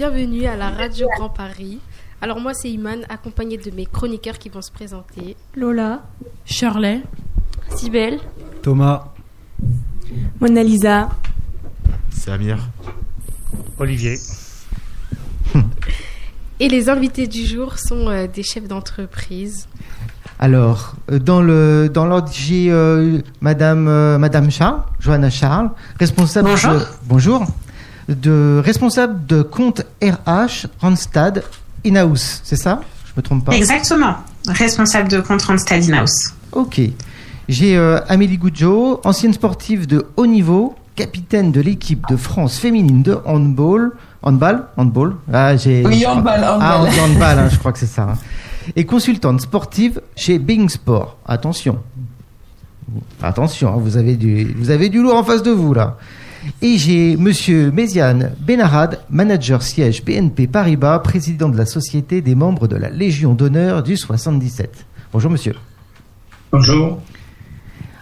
Bienvenue à la Radio Grand Paris. Alors moi c'est Iman, accompagné de mes chroniqueurs qui vont se présenter. Lola, Shirley, Sibelle, Thomas, Mona Lisa, Samir, Olivier. Et les invités du jour sont euh, des chefs d'entreprise. Alors, euh, dans le dans l'ordre, j'ai euh, Madame euh, Madame Charles, Johanna Charles, responsable Bonjour. de, bonjour, de responsable de compte RH Randstad in-house, c'est ça? Je me trompe pas Exactement. Responsable de compte Randstad In-house. Ok. J'ai euh, Amélie Goudjo, ancienne sportive de haut niveau, capitaine de l'équipe de France féminine de handball. Handball? Handball? Ah, j'ai. Oui, handball, handball. Ah, on dit handball, hein, je crois que c'est ça. hein. Et consultante sportive chez Bing Sport. Attention. Attention, hein, vous avez du, vous avez du lourd en face de vous là. Et j'ai Monsieur Méziane Benarad, manager siège BNP Paribas, président de la Société des membres de la Légion d'honneur du 77. Bonjour Monsieur. Bonjour.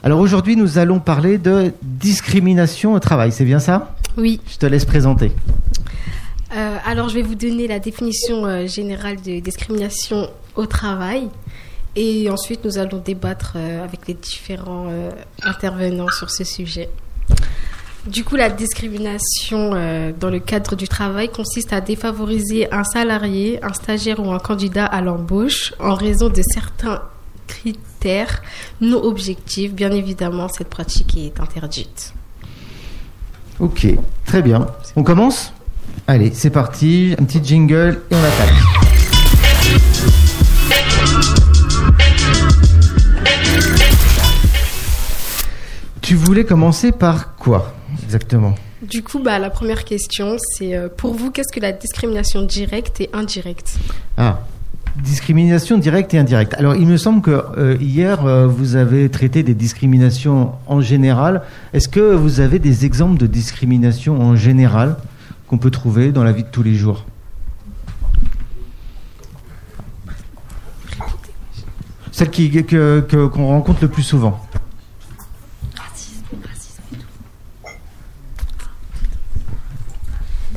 Alors aujourd'hui, nous allons parler de discrimination au travail, c'est bien ça? Oui. Je te laisse présenter. Euh, alors je vais vous donner la définition euh, générale de discrimination au travail. Et ensuite nous allons débattre euh, avec les différents euh, intervenants sur ce sujet. Du coup, la discrimination euh, dans le cadre du travail consiste à défavoriser un salarié, un stagiaire ou un candidat à l'embauche en raison de certains critères non objectifs. Bien évidemment, cette pratique est interdite. Ok, très bien. On commence? Allez, c'est parti. Un petit jingle et on attaque. Tu voulais commencer par quoi? Exactement Du coup, bah, la première question, c'est euh, pour vous, qu'est-ce que la discrimination directe et indirecte? Ah, discrimination directe et indirecte. Alors, il me semble que euh, hier, euh, vous avez traité des discriminations en général. Est-ce que vous avez des exemples de discrimination en général qu'on peut trouver dans la vie de tous les jours? Celle qui, que, que- qu'on rencontre le plus souvent.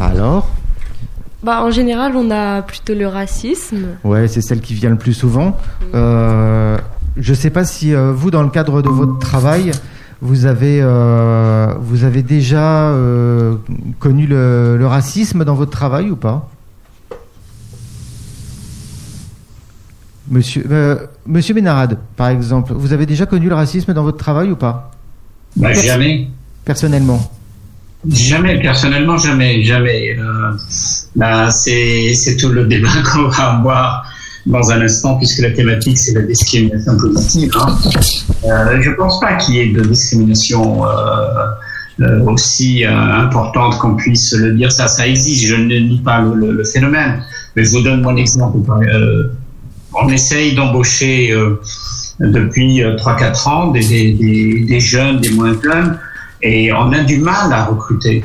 Alors Bah, en général, on a plutôt le racisme. Ouais, c'est celle qui vient le plus souvent. Euh, je ne sais pas si euh, vous, dans le cadre de votre travail, vous avez, euh, vous avez déjà euh, connu le, le racisme dans votre travail ou pas? Monsieur, euh, Monsieur Bénarade, par exemple, vous avez déjà connu le racisme dans votre travail ou pas? Bah, jamais. Personnellement Jamais, personnellement, jamais, jamais. Euh, bah, c'est, c'est tout le débat qu'on va avoir dans un instant, puisque la thématique, c'est la discrimination positive. Hein. Euh, je pense pas qu'il y ait de discrimination euh, euh, aussi euh, importante qu'on puisse le dire. Ça, ça existe. Je ne nie pas le, le- phénomène. Mais je vous donne mon exemple. Euh, on essaye d'embaucher depuis euh, 3-4 ans des, des, des jeunes, des moins jeunes, et on a du mal à recruter.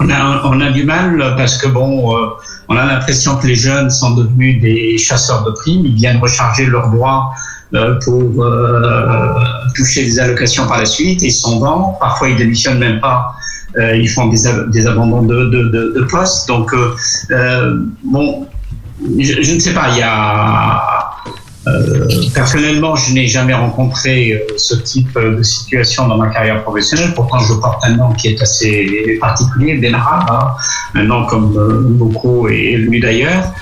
On a, on a du mal parce que bon, euh, on a l'impression que les jeunes sont devenus des chasseurs de primes, ils viennent recharger leurs droits euh, pour euh, toucher des allocations par la suite, et ils s'en vont, parfois ils démissionnent même pas, euh, ils font des, des abandons de, de, de, de postes. Donc, euh, euh, bon, je, je ne sais pas, il y a. euh, personnellement, je n'ai jamais rencontré euh, ce type euh, de situation dans ma carrière professionnelle. Pourtant, je porte un nom qui est assez particulier, Benara, hein, un nom comme euh, beaucoup et lui d'ailleurs.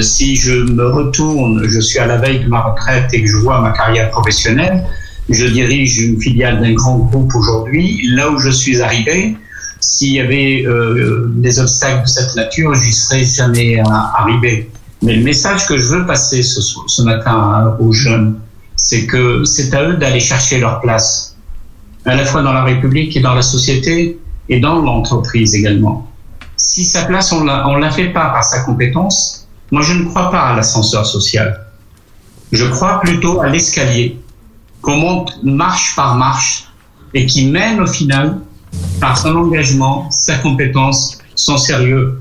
Si je me retourne, je suis à la veille de ma retraite et que je vois ma carrière professionnelle, je dirige une filiale d'un grand groupe aujourd'hui. Là où je suis arrivé, s'il y avait des obstacles de cette nature, j'y serais jamais arrivé. Mais le message que je veux passer ce, matin hein, aux jeunes, c'est que c'est à eux d'aller chercher leur place, à la fois dans la République et dans la société et dans l'entreprise également. Si sa place, on on la fait pas par sa compétence, moi je ne crois pas à l'ascenseur social. Je crois plutôt à l'escalier qu'on monte marche par marche et qui mène au final, par son engagement, sa compétence, son sérieux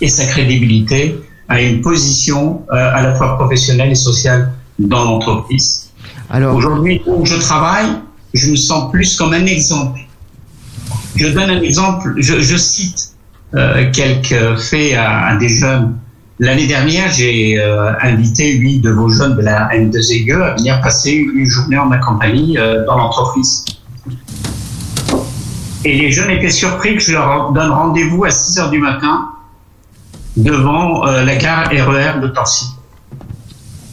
et sa crédibilité, à une position euh, à la fois professionnelle et sociale dans l'entreprise. Alors, Aujourd'hui, où je travaille, je me sens plus comme un exemple. Je donne un exemple, je, je cite euh, quelques faits à, à des jeunes. L'année dernière, j'ai euh, invité huit de vos jeunes de la M2EGE à venir passer une journée en ma compagnie dans l'entreprise. Et les jeunes étaient surpris que je leur donne rendez-vous à 6 heures du matin devant euh, la gare RER de Torcy.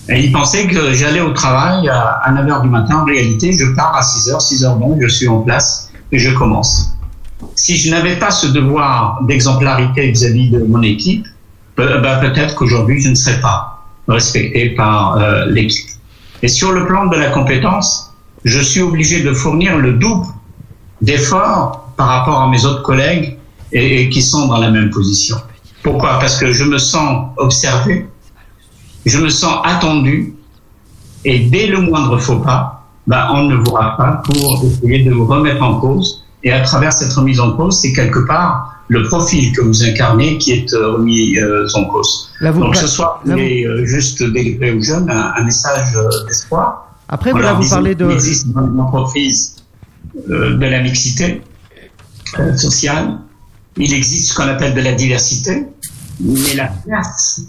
Et ils pensaient que j'allais au travail à, à 9 heures du matin. En réalité, je pars à 6 heures, 6 heures bon, je suis en place et je commence. Si je n'avais pas ce devoir d'exemplarité vis-à-vis de mon équipe, pe- ben, peut-être qu'aujourd'hui je ne serais pas respecté par euh, l'équipe. Et sur le plan de la compétence, je suis obligé de fournir le double d'efforts par rapport à mes autres collègues et qui sont dans la même position. Pourquoi? Parce que je me sens observé, je me sens attendu, et dès le moindre faux pas, ben, on ne vous rate pas pour essayer de vous remettre en cause. Et à travers cette remise en cause, c'est quelque part le profil que vous incarnez qui est euh, remis euh, en cause. Là, Donc ce soir, je voulais euh, juste délivrer aux jeunes un, un message euh, d'espoir. Après, En là, vous parlez de. qu'il existe dans l'entreprise euh, de la mixité sociale. Il existe ce qu'on appelle de la diversité, mais la place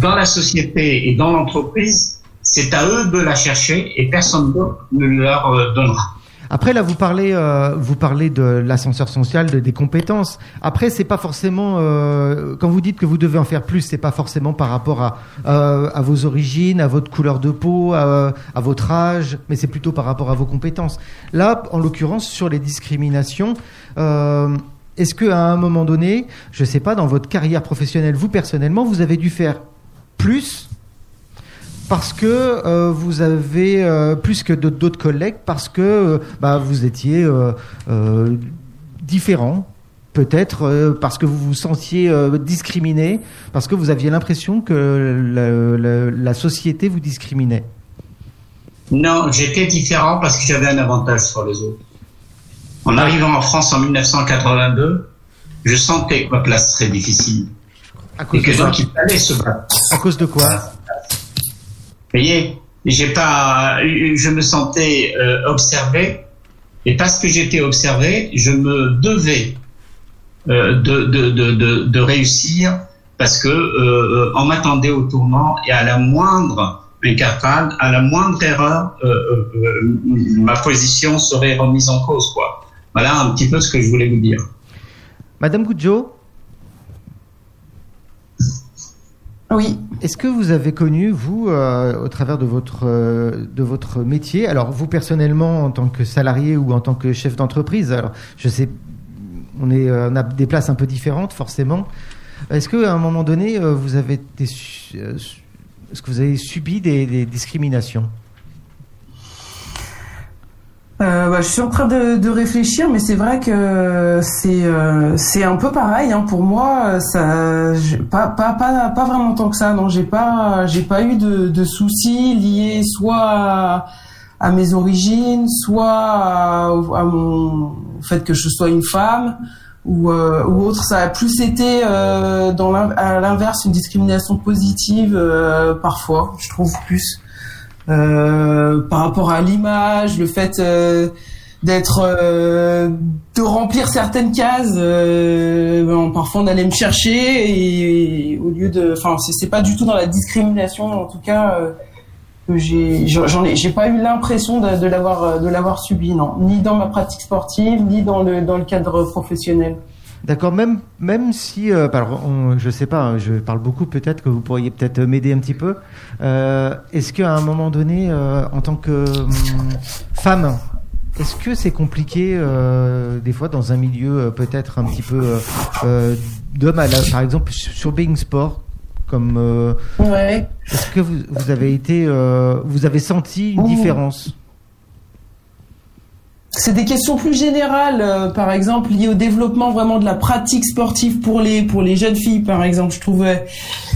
dans la société et dans l'entreprise, c'est à eux de la chercher et personne d'autre ne leur euh, donnera. Après, là, vous parlez, euh, vous parlez de l'ascenseur social, de- des compétences. Après, c'est pas forcément euh, quand vous dites que vous devez en faire plus, c'est pas forcément par rapport à vos origines, à votre couleur de peau, à votre âge, mais c'est plutôt par rapport à vos compétences. Là, en l'occurrence, sur les discriminations. Est-ce que à un moment donné, je sais pas, dans votre carrière professionnelle, vous personnellement, vous avez dû faire plus parce que euh, vous avez euh, plus que d'autres collègues, parce que euh, bah, vous étiez différent, peut-être parce que vous vous sentiez discriminé, parce que vous aviez l'impression que la société vous discriminait? Non, j'étais différent parce que j'avais un avantage sur les autres. En arrivant en France en 1982, je sentais que ma place serait difficile À et cause que de quoi donc il fallait se battre. À cause de quoi Vous voyez, j'ai pas, je me sentais euh, observé, et parce que j'étais observé, je me devais euh, de, de, de, de, de réussir, parce que euh, on m'attendait au tournant, et à la moindre incartade, à la moindre erreur, ma position serait remise en cause, quoi. Voilà un petit peu ce que je voulais vous dire. Madame Goudjo, Oui. est-ce que vous avez connu, vous, euh, au travers de votre, euh, de votre métier, alors vous personnellement en tant que salarié ou en tant que chef d'entreprise, alors je sais, on, est, euh, on a des places un peu différentes forcément. Est-ce qu'à un moment donné, euh, vous avez euh, su- est-ce que vous avez subi des, des discriminations? Euh, bah, je suis en train de, de réfléchir, mais c'est vrai que c'est euh, c'est un peu pareil hein. pour moi. Ça, pas, pas pas pas vraiment tant que ça. Non, j'ai pas j'ai pas eu de, de soucis liés soit à, à mes origines, soit à, à mon fait que je sois une femme ou euh, ou autre. Ça a plus été euh, dans à l'inverse une discrimination positive euh, parfois. Je trouve plus. Euh, par rapport à l'image, le fait euh, d'être, euh, de remplir certaines cases. bon, parfois, on allait me chercher et, au lieu de, enfin, c'est, pas du tout dans la discrimination, en tout cas. euh, que j'ai, j'en ai, j'ai pas eu l'impression de l'avoir, de l'avoir subi, non, ni dans ma pratique sportive, ni dans le dans le cadre professionnel. D'accord, même, même si, euh, alors, on, je sais pas, hein, je parle beaucoup, peut-être que vous pourriez peut-être m'aider un petit peu. Euh, est-ce qu'à un moment donné, euh, en tant que hum, femme, est-ce que c'est compliqué euh, des fois dans un milieu peut-être un petit peu la- par exemple sur Being Sport, comme Ouais. est-ce que vous, vous avez été, vous avez senti une Ouh. différence? C'est des questions plus générales, euh, par exemple liées au développement vraiment de la pratique sportive pour les pour les jeunes filles, par exemple. Je trouvais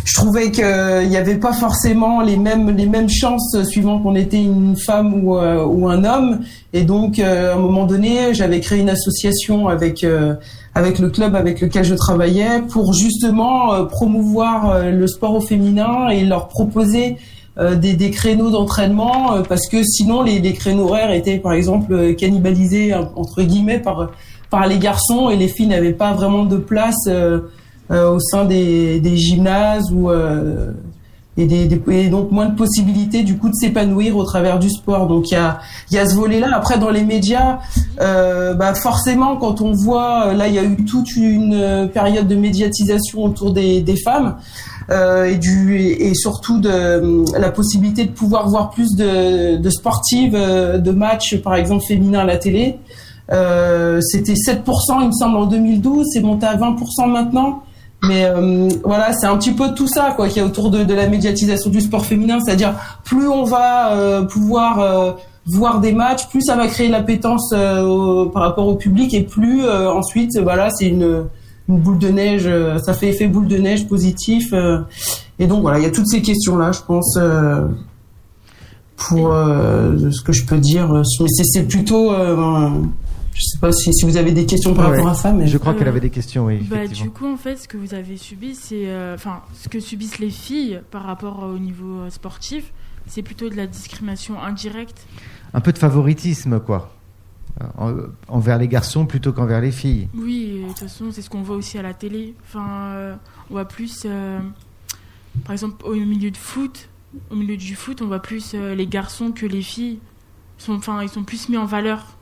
je trouvais que il n'y avait pas forcément les mêmes les mêmes chances euh, suivant qu'on était une femme ou euh, ou un homme. Et donc euh, à un moment donné, j'avais créé une association avec euh, avec le club avec lequel je travaillais pour justement euh, promouvoir euh, le sport au féminin et leur proposer euh, des, des créneaux d'entraînement euh, parce que sinon les, les créneaux horaires étaient par exemple euh, cannibalisés euh, entre guillemets par par les garçons et les filles n'avaient pas vraiment de place euh, euh, au sein des, des gymnases ou euh, et, des, des- et donc moins de possibilités du coup de s'épanouir au travers du sport. Donc il y a y a ce volet-là. Après dans les médias, euh, bah forcément quand on voit euh, là il y a eu toute une euh, période de médiatisation autour des, des femmes euh, et du et, surtout de euh, la possibilité de pouvoir voir plus de, de sportives, de matchs par exemple féminins à la télé. Euh, C'était 7% il me semble en 2012, c'est monté à 20% maintenant. Mais euh, voilà, c'est un petit peu tout ça quoi qu'il y a autour de, la médiatisation du sport féminin, c'est-à-dire plus on va euh, pouvoir euh, voir des matchs, plus ça va créer l'appétence euh, au- par rapport au public et plus euh, ensuite voilà c'est une une boule de neige, euh, ça fait effet boule de neige positif. et donc voilà, il y a toutes ces questions-là, je pense, pour ce que je peux dire. Mais c'est plutôt, je sais pas si, si vous avez des questions par Ouais. rapport à ça, mais Je crois qu'elle Euh, avait des questions, oui. Bah, du coup, en fait, ce que vous avez subi, c'est. euh, Enfin, ce que subissent les filles par rapport au niveau euh, sportif, c'est plutôt de la discrimination indirecte. Un peu de favoritisme, quoi. Euh, en- envers les garçons plutôt qu'envers les filles. Oui, de toute façon, c'est ce qu'on voit aussi à la télé. Enfin, euh, on voit plus. euh, par exemple, au milieu de foot, au milieu du foot, on voit plus euh, les garçons que les filles. Sont, enfin, ils sont plus mis en valeur.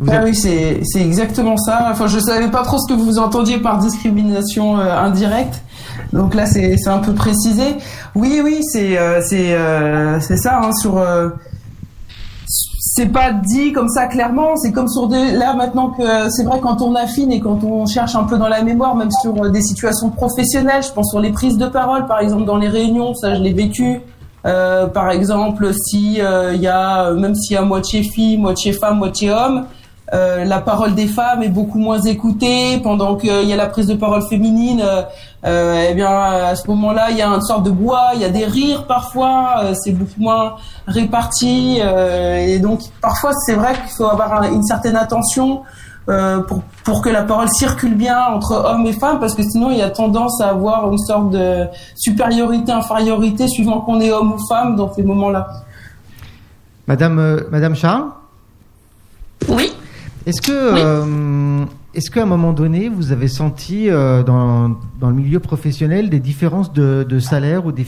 Vous Ah avez- oui, c'est c'est exactement ça. Enfin, je savais pas trop ce que vous entendiez par discrimination euh, indirecte. Donc là, c'est c'est un peu précisé. Oui, oui, c'est euh, c'est euh, c'est ça. Hein, sur euh, c'est pas dit comme ça clairement. C'est comme sur des là maintenant que c'est vrai quand on affine et quand on cherche un peu dans la mémoire, même sur des situations professionnelles. Je pense sur les prises de parole, par exemple dans les réunions. Ça, je l'ai vécu. Euh, par exemple, si euh, il y a même s'il y a moitié fille, moitié femme, moitié homme, euh, la parole des femmes est beaucoup moins écoutée pendant qu'il y a la prise de parole féminine. Euh, euh, eh bien, à ce moment-là, il y a une sorte de bois, il y a des rires parfois, euh, c'est beaucoup moins réparti. euh, et donc, parfois, c'est vrai qu'il faut avoir un- une certaine attention euh, pour, pour que la parole circule bien entre hommes et femmes, parce que sinon, il y a tendance à avoir une sorte de supériorité, infériorité, suivant qu'on est homme ou femme dans ces moments-là. Madame, euh, Madame Charles? Oui. Est-ce que, euh, est-ce qu'à un moment donné, vous avez senti euh, dans, dans le milieu professionnel des différences de, de salaire ou des,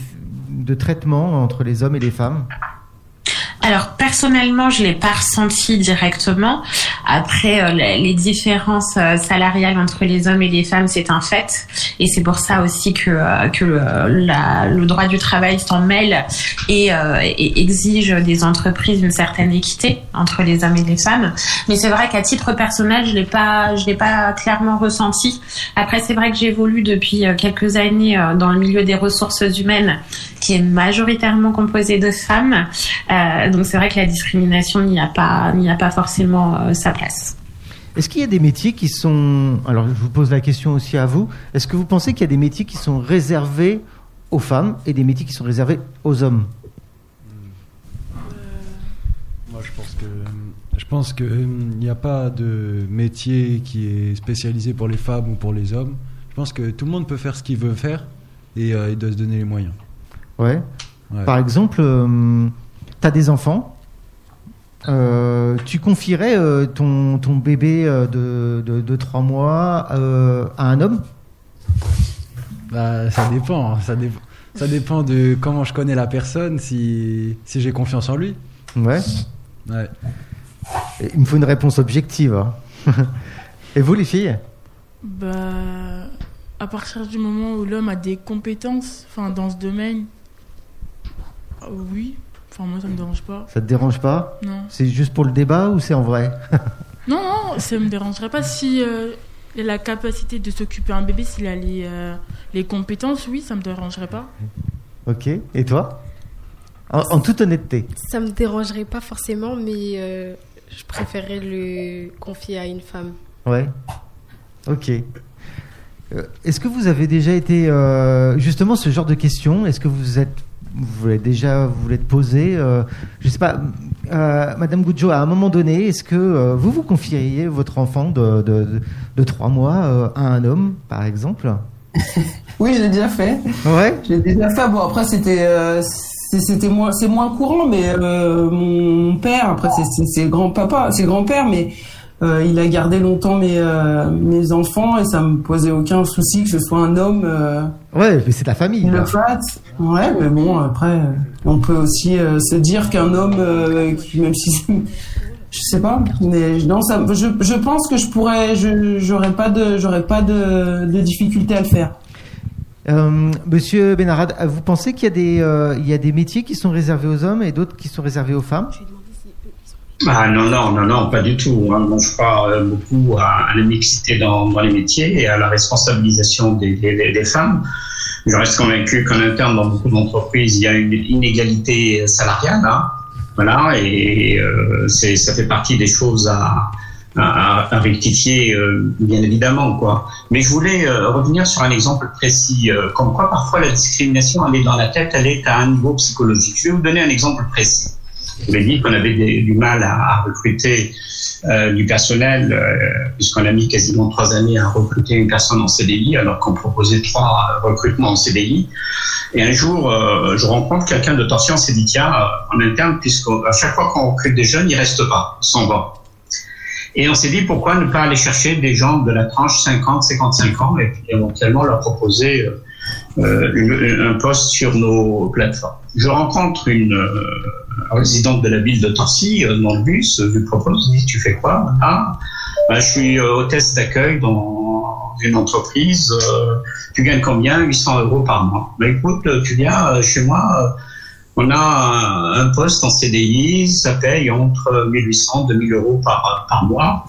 de traitement entre les hommes et les femmes? Alors personnellement, je l'ai pas ressenti directement. Après, euh, les différences euh, salariales entre les hommes et les femmes, c'est un fait, et c'est pour ça aussi que euh, que le droit du travail s'en mêle et, et exige des entreprises une certaine équité entre les hommes et les femmes. Mais c'est vrai qu'à titre personnel, je l'ai pas, je l'ai pas clairement ressenti. Après, c'est vrai que j'évolue depuis quelques années dans le milieu des ressources humaines, qui est majoritairement composé de femmes. Euh, donc c'est vrai que la discrimination n'y a pas, n'y a pas forcément euh, sa place. Est-ce qu'il y a des métiers qui sont... Alors je vous pose la question aussi à vous. Est-ce que vous pensez qu'il y a des métiers qui sont réservés aux femmes et des métiers qui sont réservés aux hommes? Moi, je pense que je pense que il n'y a pas de métier qui est spécialisé pour les femmes ou pour les hommes. Je pense que tout le monde peut faire ce qu'il veut faire et euh, il doit se donner les moyens. Ouais. Ouais. Par exemple, tu as des enfants. euh, tu confierais euh, ton, ton bébé euh, de, de, de 3 mois euh, à un homme? Bah, ça dépend, hein, ça dépend. Ça dépend de comment je connais la personne, si, si j'ai confiance en lui. Ouais. Ouais. Il me faut une réponse objective. hein. Et vous, les filles? Bah, à partir du moment où l'homme a des compétences, enfin dans ce domaine, euh, oui. Enfin moi ça me dérange pas. Ça te dérange pas Non. C'est juste pour le débat ou c'est en vrai Non, non, ça me dérangerait pas si euh, il a la capacité de s'occuper un bébé, s'il a les, euh, les compétences, oui, ça me dérangerait pas. Ok. Et toi? En, en toute honnêteté. Ça me dérangerait pas forcément, mais euh, je préférerais le confier à une femme. Ouais. Ok. Euh, Est-ce que vous avez déjà été euh, justement ce genre de questions? Est-ce que vous êtes vous l'avez déjà vous l'êtes posé euh, Je sais pas, euh, Madame Goudjo, à un moment donné, est-ce que euh, vous vous confieriez votre enfant de de, trois mois euh, à un homme, par exemple? Oui, j'ai déjà fait. Ouais. J'ai déjà fait. Bon, après, c'était, c'était moins, c'est moins courant, mais mon père, après c'est- c'est grand-papa, c'est grand-père, mais euh, il a gardé longtemps mes, euh, mes enfants et ça me posait aucun souci que ce soit un homme euh, Ouais, mais c'est ta famille. là. Ouais, mais bon, après, on peut aussi se dire qu'un homme, qui, même si je sais pas, mais non, ça, je, je pense que je pourrais, je j'aurais pas de, j'aurais pas de, de difficulté à le faire. Euh, Monsieur Benarad, vous pensez qu'il y, euh, y a des métiers qui sont réservés aux hommes et d'autres qui sont réservés aux femmes? Ah non, non, non, non, pas du tout. je crois euh, beaucoup à, la mixité dans, les métiers et à la responsabilisation des, femmes. Je reste convaincu qu'en interne, dans beaucoup d'entreprises, il y a une inégalité salariale. hein. Voilà, et euh, ça fait partie des choses à, rectifier, euh, bien évidemment, quoi. Mais je voulais revenir sur un exemple précis, comme quoi parfois la discrimination, elle est dans la tête, elle est à un niveau psychologique. Je vais vous donner un exemple précis. Je dit qu'on avait du mal à, recruter euh, du personnel, euh, puisqu'on a mis quasiment trois années à recruter une personne en CDI, alors qu'on proposait trois recrutements en CDI. Et un jour, euh, je rencontre quelqu'un de Torsion, s'est dit, tiens, en interne, puisqu'à chaque fois qu'on recrute des jeunes, ils restent pas, ils s'en vont. Et on s'est dit, pourquoi ne pas aller chercher des gens de la tranche 50, 55 ans, et puis éventuellement leur proposer euh, un poste sur nos plateformes. Je rencontre une euh, résidente de la ville de Torcy euh, dans le bus, je lui propose, je dis, tu fais quoi Ah, ben, je suis hôtesse d'accueil dans une entreprise, tu gagnes combien? 800 euros par mois. Ben, écoute, tu viens chez moi, on a un, poste en CDI, ça paye entre 1800 et 2000 euros par, mois.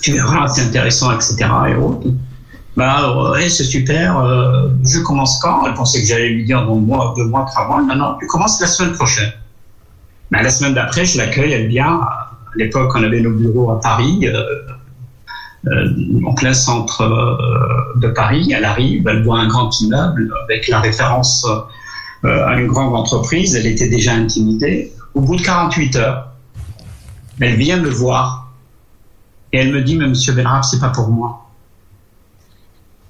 Tu verras, c'est intéressant, etc. Bah ouais, c'est super. euh, je commence quand? Elle pensait que j'allais lui dire dans mois, deux mois, trois mois. Non, non, tu commences la semaine prochaine. Bah, la semaine d'après, je l'accueille, elle vient. À l'époque, on avait nos bureaux à Paris, euh, euh, en plein centre de Paris. Elle arrive, elle voit un grand immeuble avec la référence à une grande entreprise. Elle était déjà intimidée. Au bout de 48 heures, elle vient me voir et elle me dit, mais Monsieur Benraf, c'est pas pour moi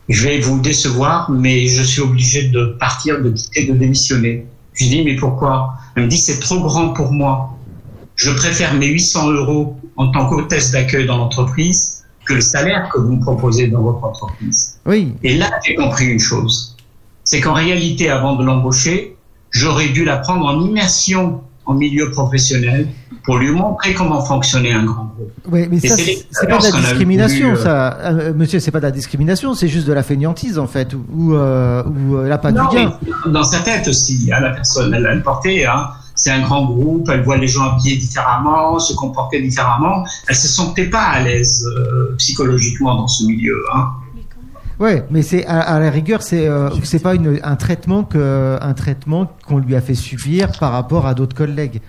je vais vous décevoir, mais je suis obligé de partir, de quitter, de démissionner. Je lui dis, mais pourquoi? Elle me dit, c'est trop grand pour moi. Je préfère mes 800 euros en tant qu'hôtesse d'accueil dans l'entreprise que le salaire que vous me proposez dans votre entreprise. Oui. Et là, j'ai compris une chose. C'est qu'en réalité, avant de l'embaucher, j'aurais dû la prendre en immersion en milieu professionnel pour lui montrer comment fonctionnait un grand groupe. Oui, mais Et ça, c'est pas de la a discrimination, voulu, euh, ça. Euh, monsieur, c'est pas de la discrimination, c'est juste de la fainéantise, en fait, ou, euh, ou euh, elle a pas Non, du gain. mais dans sa tête aussi, hein, la personne, elle, elle portait, hein, c'est un grand groupe, elle voit les gens habillés différemment, se comporter différemment, elle se sentait pas à l'aise euh, psychologiquement dans ce milieu. Hein. Ouais, mais c'est à, à la rigueur, c'est euh, c'est pas une, un traitement que un traitement qu'on lui a fait subir par rapport à d'autres collègues.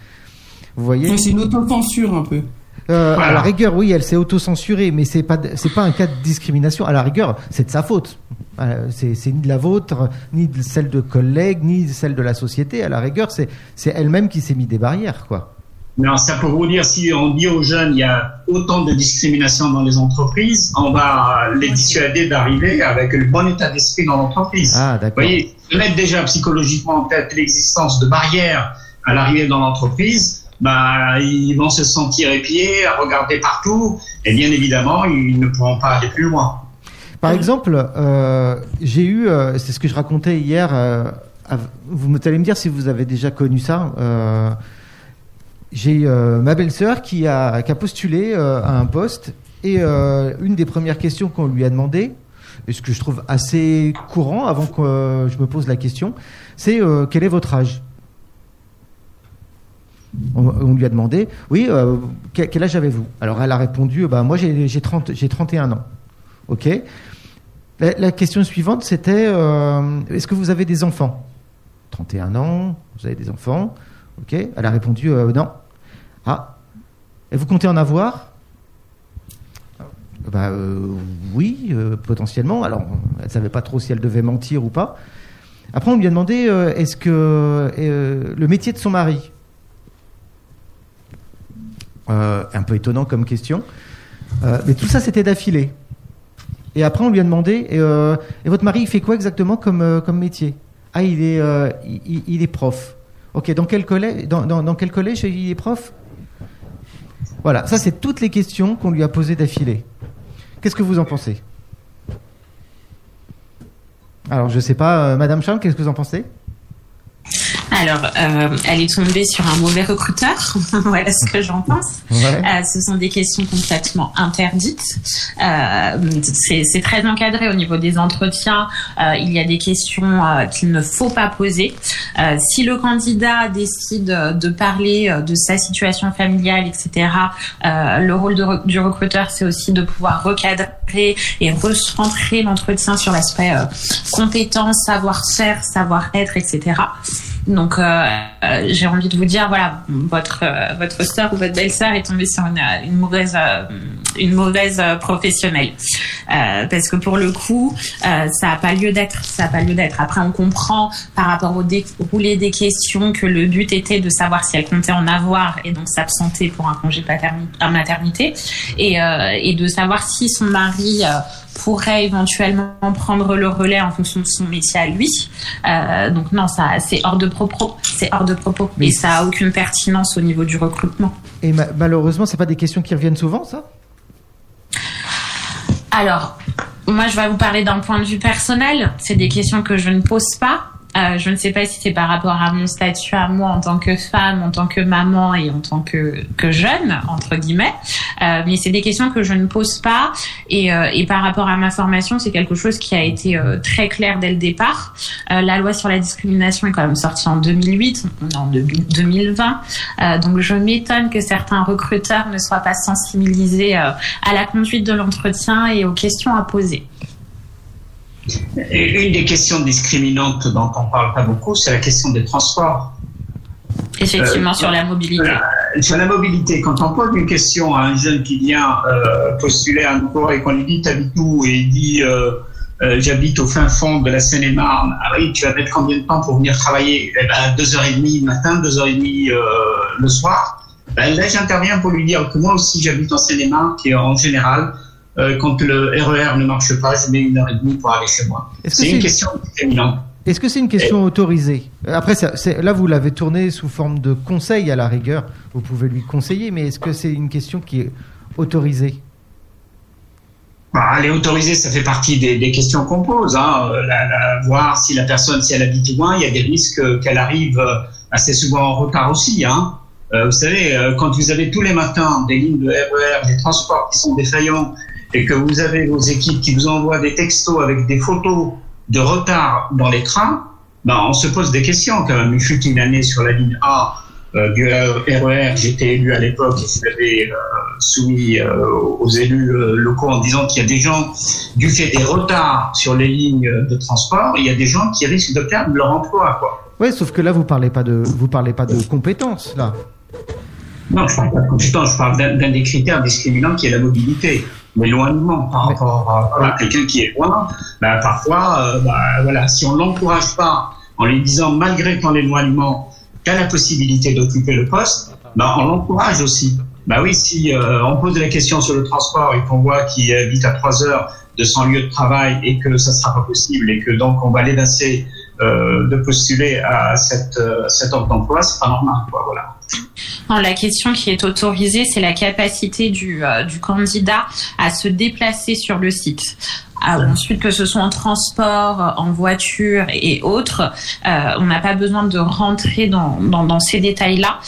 Vous voyez C'est une autocensure un peu. Euh, Voilà. À la rigueur, oui, elle s'est auto-censurée, mais c'est pas c'est pas un cas de discrimination. À la rigueur, c'est de sa faute. Euh, C'est c'est ni de la vôtre, ni de celle de collègues, ni de celle de la société. À la rigueur, c'est c'est elle-même qui s'est mis des barrières, quoi. Non, ça pour vous dire, si on dit aux jeunes, il y a autant de discrimination dans les entreprises, on va les dissuader d'arriver avec le bon état d'esprit dans l'entreprise. Ah, Vous voyez, mettre déjà psychologiquement en tête l'existence de barrières à l'arrivée dans l'entreprise, bah, ils vont se sentir épiés, à regarder partout, et bien évidemment, ils ne pourront pas aller plus loin. Par exemple, euh, j'ai eu, euh, c'est ce que je racontais hier. euh, vous me- allez me dire si vous avez déjà connu ça. J'ai euh, ma belle-sœur qui a, postulé euh, à un poste et euh, une des premières questions qu'on lui a demandé, et ce que je trouve assez courant avant que je me pose la question, c'est quel est votre âge? On, lui a demandé, oui, quel, âge avez-vous? Alors elle a répondu, bah, moi j'ai j'ai 30 j'ai 31 ans. Ok? La, question suivante, c'était est-ce que vous avez des enfants? 31 ans, vous avez des enfants Elle a répondu euh, non. Ah. Et vous comptez en avoir? Bah, euh, Oui, euh, potentiellement. Alors, elle ne savait pas trop si elle devait mentir ou pas. Après, on lui a demandé euh, est-ce que euh, le métier de son mari? Euh, Un peu étonnant comme question. Euh, mais tout ça, c'était d'affilée. Et après, on lui a demandé et, euh, votre mari, il fait quoi exactement comme, euh, métier? Ah, il est, euh, il est prof. Ok, dans quel collège, dans, dans, dans quel collège il prof? Voilà, ça c'est toutes les questions qu'on lui a posées d'affilée. Qu'est-ce que vous en pensez? Alors, je sais pas, euh, Madame Charles, qu'est-ce que vous en pensez? Alors, euh, elle est tombée sur un mauvais recruteur. voilà ce que j'en pense. Ouais. Euh, ce sont des questions complètement interdites. Euh, c'est très encadré au niveau des entretiens. Euh, il y a des questions euh, qu'il ne faut pas poser. Euh, si le candidat décide de parler de sa situation familiale, etc., euh, le rôle de du recruteur, c'est aussi de pouvoir recadrer et recentrer l'entretien sur l'aspect euh, compétence, savoir-faire, savoir-être, etc. Donc, euh, euh, j'ai envie de vous dire, voilà, votre euh, votre sœur ou votre belle-sœur est tombée sur une, mauvaise une mauvaise professionnelle, parce que pour le coup, ça a pas lieu d'être, ça a pas lieu d'être. Après, on comprend par rapport au déroulé des questions que le but était de savoir si elle comptait en avoir et donc s'absenter pour un congé paterni- à maternité et euh, et de savoir si son mari euh, pourrait éventuellement prendre le relais en fonction de son métier à lui. Euh, donc non, ça c'est hors de propos, c'est hors de propos Mais et ça a aucune pertinence au niveau du recrutement. Et ma- malheureusement, c'est pas des questions qui reviennent souvent, ça? Alors, moi je vais vous parler d'un point de vue personnel. C'est des questions que je ne pose pas. Euh, je ne sais pas si c'est par rapport à mon statut à moi en tant que femme, en tant que maman et en tant que, que jeune, entre guillemets. Euh, mais c'est des questions que je ne pose pas. Et, euh, et par rapport à ma formation, c'est quelque chose qui a été euh, très clair dès le départ. Euh, la loi sur la discrimination est quand même sortie en 2008, on en 2020. Euh, donc je m'étonne que certains recruteurs ne soient pas sensibilisés à la conduite de l'entretien et aux questions à poser. Une des questions discriminantes dont on parle pas beaucoup, c'est la question des transports. Effectivement, Euh, sur la mobilité. Euh, Sur la mobilité, quand on pose une question à un jeune qui vient euh, postuler à un emploi et qu'on lui dit t'habites où? Et il dit j'habite au fin fond de la Seine-et-Marne, ah oui, tu vas mettre combien de temps pour venir travailler? Eh ben, deux heures et demie le matin, deux heures et demie le soir. Ben, là, j'interviens pour lui dire que moi aussi j'habite en Seine-et-Marne, qui en général, euh, quand le RER ne marche pas, je mets une heure et demie pour aller chez moi. Est-ce que C'est c'est- une question. Est-ce que c'est une question autorisée Euh, Après, ça- là, vous l'avez tourné sous forme de conseil à la rigueur. Vous pouvez lui conseiller, mais est-ce que c'est une question qui est autorisée Bah, elle est autorisée, ça fait partie des, des questions qu'on pose. Hein. Euh, La, la- voir si la personne, si elle habite loin, il y a des risques qu'elle arrive assez souvent en retard aussi. Hein. Euh, vous savez, quand vous avez tous les matins des lignes de RER, des transports qui sont défaillants, et que vous avez vos équipes qui vous envoient des textos avec des photos de retard dans les trains, ben, on se pose des questions quand même. Il fut une année sur la ligne A euh, du RER, j'étais élu à l'époque et je l'avais euh, soumis euh, aux élus euh, locaux en disant qu'il y a des gens, du fait des retards sur les lignes de transport, il y a des gens qui risquent de perdre leur emploi. Ouais, sauf que là, vous parlez parlez pas de compétences, là. Non, je parle pas de compétence, je parle d'un des critères discriminants qui est la mobilité. L'éloignement par rapport à voilà, quelqu'un qui est loin, bah, parfois, euh, bah, voilà, si on l'encourage pas en lui disant malgré ton éloignement, tu as la possibilité d'occuper le poste, bah, on l'encourage aussi. Bah oui, si euh, on pose la question sur le transport et qu'on voit qu'il habite à 3 heures de son lieu de travail et que ça sera pas possible et que donc on va l'évincer euh, de postuler à cette, euh, offre d'emploi, c'est pas normal, voilà. La question qui est autorisée, c'est la capacité du, euh, candidat à se déplacer sur le site. Ah, ensuite, que ce soit en transport, en voiture et autres, on n'a pas besoin de rentrer dans, ces détails-là.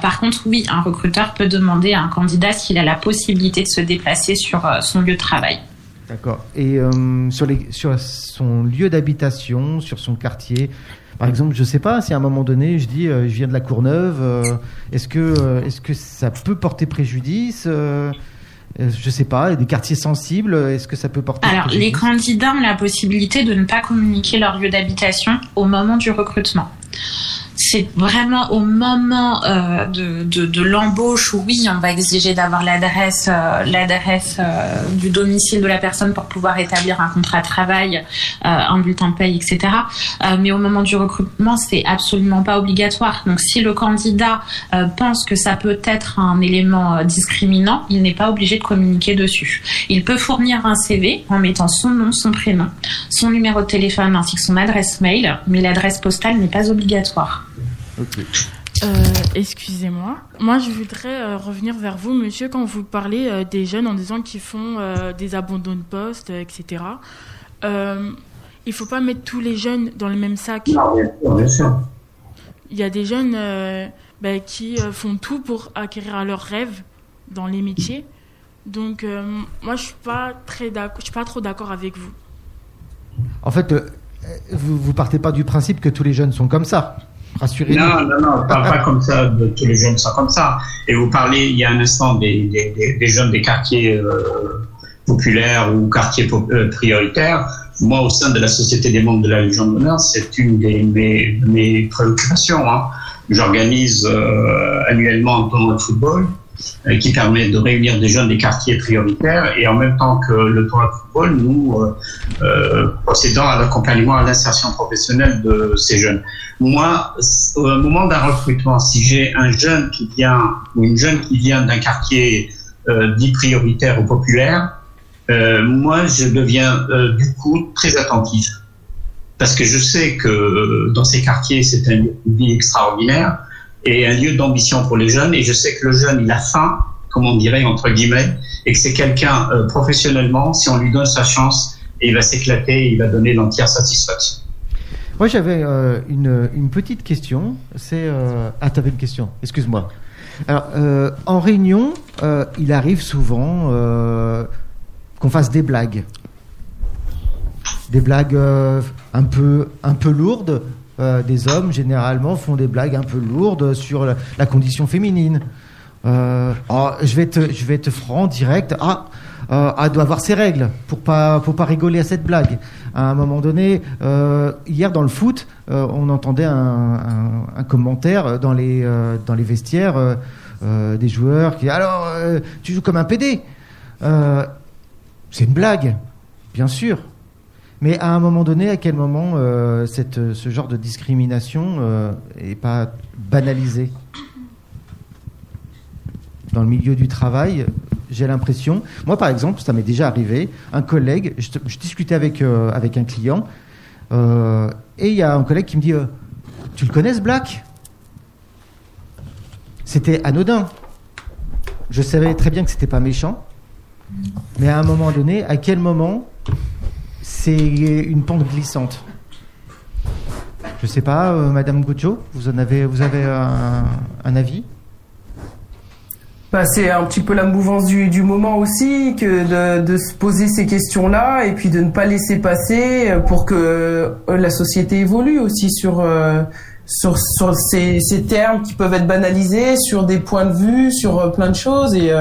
Par contre, oui, un recruteur peut demander à un candidat s'il a la possibilité de se déplacer sur son lieu de travail. D'accord. Et euh, sur, les, sur son lieu d'habitation, sur son quartier, par exemple, je sais pas si à un moment donné, je dis, euh, je viens de la Courneuve, euh, est-ce que, est-ce que ça peut porter préjudice Je sais pas, des quartiers sensibles, est-ce que ça peut porter Alors, les préjudice? candidats ont la possibilité de ne pas communiquer leur lieu d'habitation au moment du recrutement. C'est vraiment au moment euh, de, de, de l'embauche où oui, on va exiger d'avoir l'adresse, euh, l'adresse euh, du domicile de la personne pour pouvoir établir un contrat de travail, euh, un bulletin de paye, etc. Euh, mais au moment du recrutement, c'est absolument pas obligatoire. Donc, si le candidat euh, pense que ça peut être un élément euh, discriminant, il n'est pas obligé de communiquer dessus. Il peut fournir un CV en mettant son nom, son prénom, son numéro de téléphone ainsi que son adresse mail, mais l'adresse postale n'est pas obligatoire. Ok. Euh, Excusez-moi. Moi, je voudrais euh, revenir vers vous, monsieur, quand vous parlez euh, des jeunes en disant qu'ils font euh, des abandons de poste, euh, etc. Euh, il faut pas mettre tous les jeunes dans le même sac. Non, bien sûr, bien sûr. Il y a des jeunes euh, ben, qui euh, font tout pour acquérir leurs rêves dans les métiers. Donc, euh, moi, je suis pas très d'accord. Je suis pas trop d'accord avec vous. En fait, euh, vous, vous partez pas du principe que tous les jeunes sont comme ça. Non, non, non, on parle pas comme ça, de tous les jeunes sont comme ça. Et vous parlez il y a un instant des, jeunes des quartiers euh, populaires ou quartiers euh, prioritaires. Moi, au sein de la Société des membres de la Légion d'honneur, c'est une de mes préoccupations. Hein. J'organise euh, annuellement un tournoi de football qui permet de réunir des jeunes des quartiers prioritaires. Et en même temps que le tournoi de football, nous euh, euh, procédons à l'accompagnement à l'insertion professionnelle de ces jeunes. Moi, au moment d'un recrutement, si j'ai un jeune qui vient ou une jeune qui vient d'un quartier euh, dit prioritaire ou populaire, euh, moi, je deviens euh, du coup très attentif. Parce que je sais que euh, dans ces quartiers, c'est un vie extraordinaire et un lieu d'ambition pour les jeunes. Et je sais que le jeune, il a faim, comme on dirait entre guillemets, et que c'est quelqu'un euh, professionnellement, si on lui donne sa chance, il va s'éclater, il va donner l'entière satisfaction. Moi, j'avais euh, une, petite question. C'est euh... ah, t'avais une question. Excuse-moi. Alors, euh, en réunion, il arrive souvent qu'on fasse des blagues, des blagues un peu un peu lourdes. Euh, des hommes généralement font des blagues un peu lourdes sur la, condition féminine. Euh, oh, je vais te franc direct. Ah, euh, elle doit avoir ses règles pour pas pour pas rigoler à cette blague. À un moment donné, hier dans le foot, on entendait un, commentaire dans les vestiaires des joueurs qui alors tu joues comme un PD. C'est une blague, bien sûr. Mais à un moment donné, à quel moment euh, cette, ce genre de discrimination euh, est pas banalisé dans le milieu du travail J'ai l'impression. Moi, par exemple, ça m'est déjà arrivé. Un collègue, je, discutais avec euh, avec un client, euh, et il y a un collègue qui me dit euh, "Tu le connais, ce Black? C'était anodin. Je savais très bien que c'était pas méchant, mais à un moment donné, à quel moment c'est une pente glissante. Je sais pas, euh, Madame Goucho, vous en avez, vous avez un, avis? Bah, c'est un petit peu la mouvance du, moment aussi, que de, se poser ces questions-là et puis de ne pas laisser passer euh, pour que euh, la société évolue aussi sur sur, ces, termes qui peuvent être banalisés, sur des points de vue, sur plein de choses et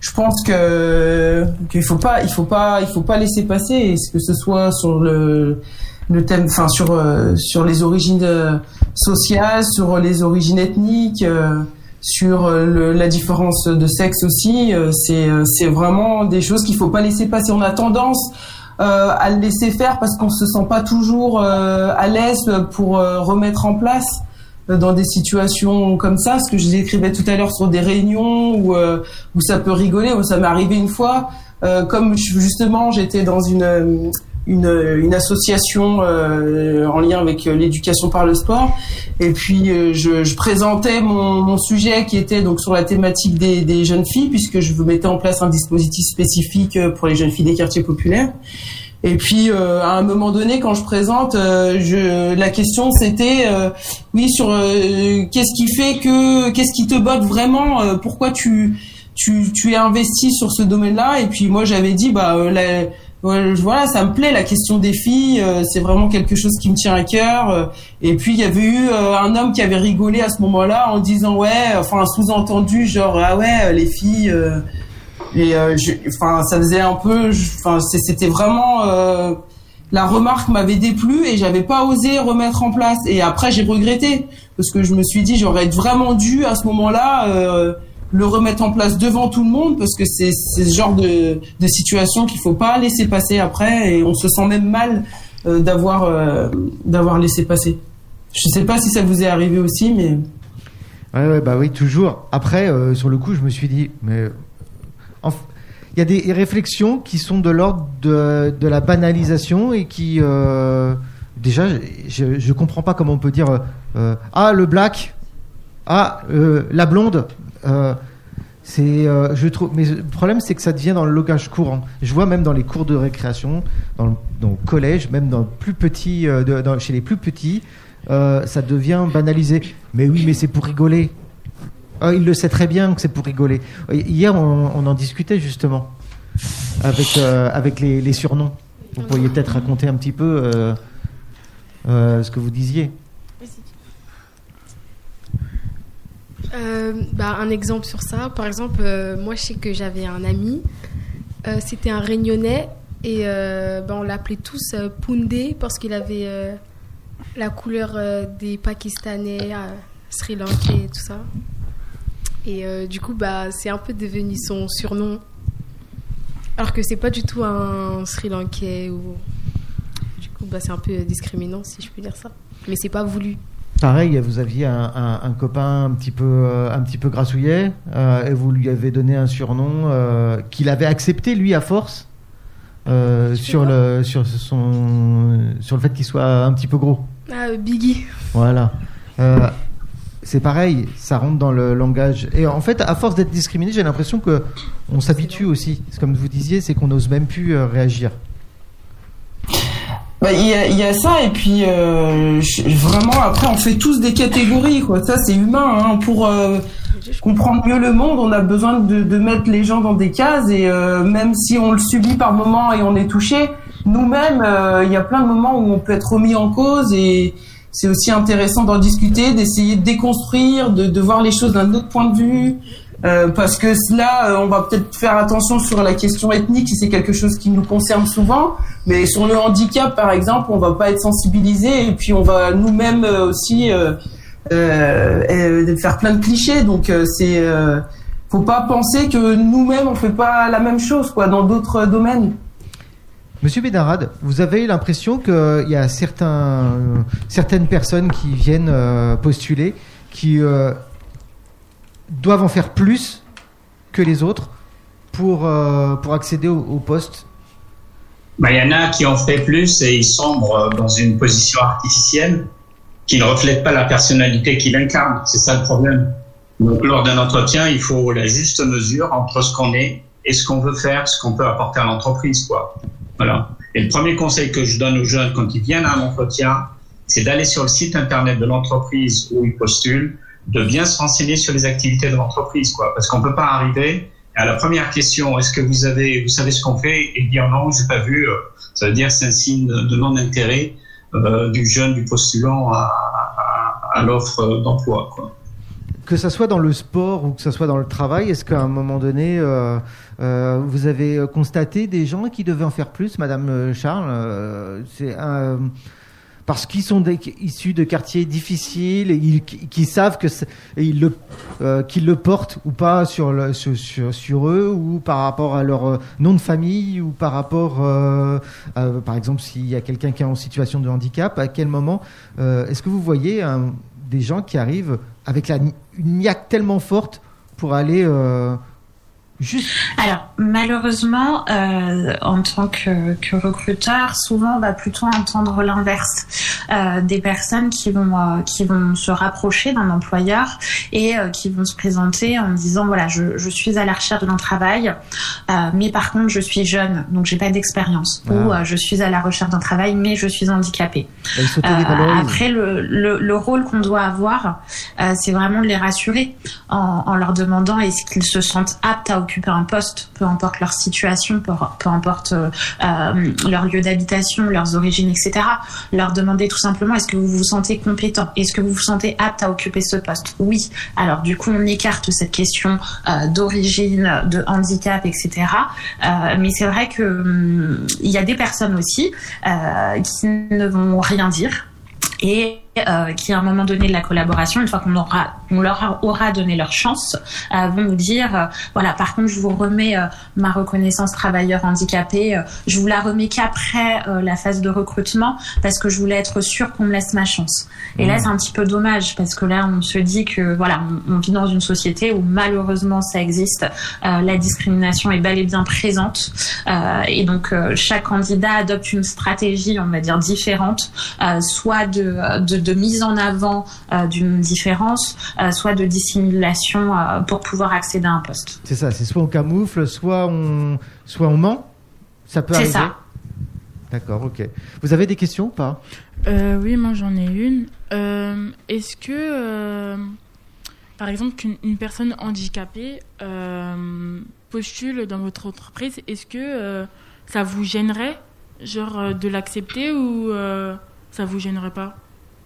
je pense que qu'il faut pas il faut pas il faut pas laisser passer et que ce soit sur le le thème enfin sur euh, sur les origines euh, sociales, sur les origines ethniques euh, sur la différence de sexe aussi, c'est c'est vraiment des choses qu'il faut pas laisser passer. On a tendance à le laisser faire parce qu'on se sent pas toujours à l'aise pour remettre en place dans des situations comme ça, ce que je décrivais tout à l'heure sur des réunions où euh, où ça peut rigoler. Moi, ça m'est arrivé une fois, euh, comme justement j'étais dans une euh, une, une association euh, en lien avec euh, l'éducation par le sport et puis euh, je, je présentais mon, mon sujet qui était donc sur la thématique des, des jeunes filles puisque je mettais en place un dispositif spécifique euh, pour les jeunes filles des quartiers populaires et puis euh, à un moment donné, quand je présente, euh, je, la question c'était euh, oui sur euh, qu'est-ce qui fait que qu'est-ce qui te botte vraiment, euh, pourquoi tu tu tu es investi sur ce domaine-là? Et puis moi j'avais dit bah euh, voilà ça me plaît la question des filles, c'est vraiment quelque chose qui me tient à cœur. et puis il y avait eu un homme qui avait rigolé à ce moment-là en disant ouais, enfin sous-entendu genre ah ouais les filles. Et euh, enfin, ça faisait un peu, enfin, c'était vraiment euh, la remarque m'avait déplu et j'avais pas osé remettre en place. Et après, j'ai regretté parce que je me suis dit j'aurais vraiment dû à ce moment-là euh, le remettre en place devant tout le monde parce que c'est ce genre de, de situation qu'il faut pas laisser passer après et on se sent même mal d'avoir d'avoir laissé passer. Je sais pas si ça vous est arrivé aussi, mais Ouais, bah oui, toujours. Après, sur le coup, je me suis dit, mais il y a des réflexions qui sont de l'ordre de, la banalisation et qui, euh, déjà, je, je comprends pas comment on peut dire euh, euh, ah le black, ah la blonde. c'est, je trouve, mais le problème c'est que ça devient dans le langage courant. Je vois même dans les cours de récréation, dans le, collège, même dans le plus petit, chez les plus petits, ça devient banalisé. Mais oui, mais c'est pour rigoler. Ah, il le sait très bien que c'est pour rigoler. Hier, on, en discutait justement avec euh, avec les, surnoms. Vous pourriez peut-être raconter un petit peu euh, euh, ce que vous disiez. Bah, un exemple sur ça, par exemple, moi je sais que j'avais un ami, c'était un réunionnais et bah, on l'appelait tous Poundé parce qu'il avait la couleur des Pakistanais, Sri Lankais tout ça. Et euh, du coup, bah, c'est un peu devenu son surnom. Alors que c'est pas du tout un Sri Lankais ou. Du coup, bah, c'est un peu discriminant si je peux dire ça. Mais c'est pas voulu. Pareil, vous aviez un, un- un copain un petit peu, euh, un petit peu grassouillet, euh, et vous lui avez donné un surnom euh, qu'il avait accepté lui à force euh, sur le, sur son, sur le fait qu'il soit un petit peu gros. Ah, Biggie. Voilà. C'est pareil, ça rentre dans le langage. Et en fait, à force d'être discriminé, j'ai l'impression que on s'habitue aussi. Comme vous disiez, c'est qu'on n'ose même plus euh, réagir. Bah, Il y, a, ça et puis euh, vraiment après on fait tous des catégories quoi ça c'est humain hein. pour euh, comprendre mieux le monde on a besoin de, mettre les gens dans des cases et même si on le subit par moment et on est touché nous-mêmes il y a plein de moments où on peut être remis en cause et c'est aussi intéressant d'en discuter d'essayer de déconstruire de, voir les choses d'un autre point de vue euh, parce que là, euh, on va peut-être faire attention sur la question ethnique si c'est quelque chose qui nous concerne souvent, mais sur le handicap, par exemple, on va pas être sensibilisé et puis on va nous-mêmes euh, aussi faire plein de clichés. Donc c'est, faut pas penser que nous-mêmes on fait pas la même chose quoi dans d'autres domaines. Monsieur Bédarade, vous avez l'impression qu'il y a euh, certaines personnes qui viennent euh, postuler qui euh, doivent en faire plus que les autres pour, euh, pour accéder au, au poste? Bah, Il y en a qui en fait plus et ils sombrent dans une position artificielle qui ne reflète pas la personnalité qu'il incarne. C'est ça le problème. Donc, lors d'un entretien, il faut la juste mesure entre ce qu'on est et ce qu'on veut faire, ce qu'on peut apporter à l'entreprise, quoi. Voilà. Et le premier conseil que je donne aux jeunes quand ils viennent à un entretien, c'est d'aller sur le site internet de l'entreprise où ils postulent, de bien se renseigner sur les activités de l'entreprise, quoi. Parce qu'on peut pas arriver à la première question, est-ce que vous avez, vous savez ce qu'on fait, et dire non, j'ai pas vu, ça veut dire c'est un signe de de non-intérêt euh, du jeune, du postulant à, à l'offre d'emploi, quoi. Que ça soit dans le sport ou que ça soit dans le travail, est-ce qu'à un moment donné, euh, euh, vous avez constaté des gens qui devaient en faire plus, Madame euh, Charles C'est parce qu'ils sont issus de quartiers difficiles, et ils, qui, savent que ils le, qu'ils le portent ou pas sur, eux, ou par rapport à leur nom de famille, ou par rapport, par exemple, s'il y a quelqu'un qui est en situation de handicap, à quel moment est-ce que vous voyez un- des gens qui arrivent avec la, une niaque tellement forte pour aller euh, juste Alors, malheureusement, euh, en tant que, que recruteur, souvent on va plutôt entendre l'inverse. Euh, des personnes qui vont, euh, qui vont se rapprocher d'un employeur et euh, qui vont se présenter en disant, voilà, je, je suis à la recherche d'un travail, euh, mais par contre, je suis jeune, donc j'ai pas d'expérience. Ah. Ou euh, je suis à la recherche d'un travail, mais je suis handicapé. après, le, le, le rôle qu'on doit avoir, euh, c'est vraiment de les rassurer en, en leur demandant est-ce qu'ils se sentent aptes à occuper un poste, peu importe leur situation, peu, importe euh, euh, leur lieu d'habitation, leurs origines, etc. Leur demander tout simplement est-ce que vous vous sentez compétent? Est-ce que vous vous sentez apte à occuper ce poste? Oui. Alors du coup, on écarte cette question euh, d'origine, de handicap, etc. Mais c'est vrai que hum, il y a des personnes aussi qui ne vont rien dire et euh, qui à un moment donné de la collaboration, une fois qu'on aura, on leur aura donné leur chance, euh, vont nous dire, euh, voilà, par contre, je vous remets euh, ma reconnaissance travailleur handicapé, euh, je vous la remets qu'après euh, la phase de recrutement, parce que je voulais être sûre qu'on me laisse ma chance. Et là, c'est un petit peu dommage, parce que là, on se dit que, voilà, on, on vit dans une société où malheureusement ça existe, euh, la discrimination est bel et bien présente, euh, et donc euh, chaque candidat adopte une stratégie, on va dire, différente, euh, soit de, de, de mise en avant euh, d'une différence, euh, soit de dissimulation euh, pour pouvoir accéder à un poste. C'est ça, c'est soit on camoufle, soit on, soit on ment. Ça peut C'est arriver. ça. D'accord, ok. Vous avez des questions ou pas? Euh, oui, moi j'en ai une. Euh, Est-ce que, euh, par exemple, qu'une une personne handicapée euh, postule dans votre entreprise, est-ce que euh, ça vous gênerait, genre, euh, de l'accepter ou euh, ça vous gênerait pas?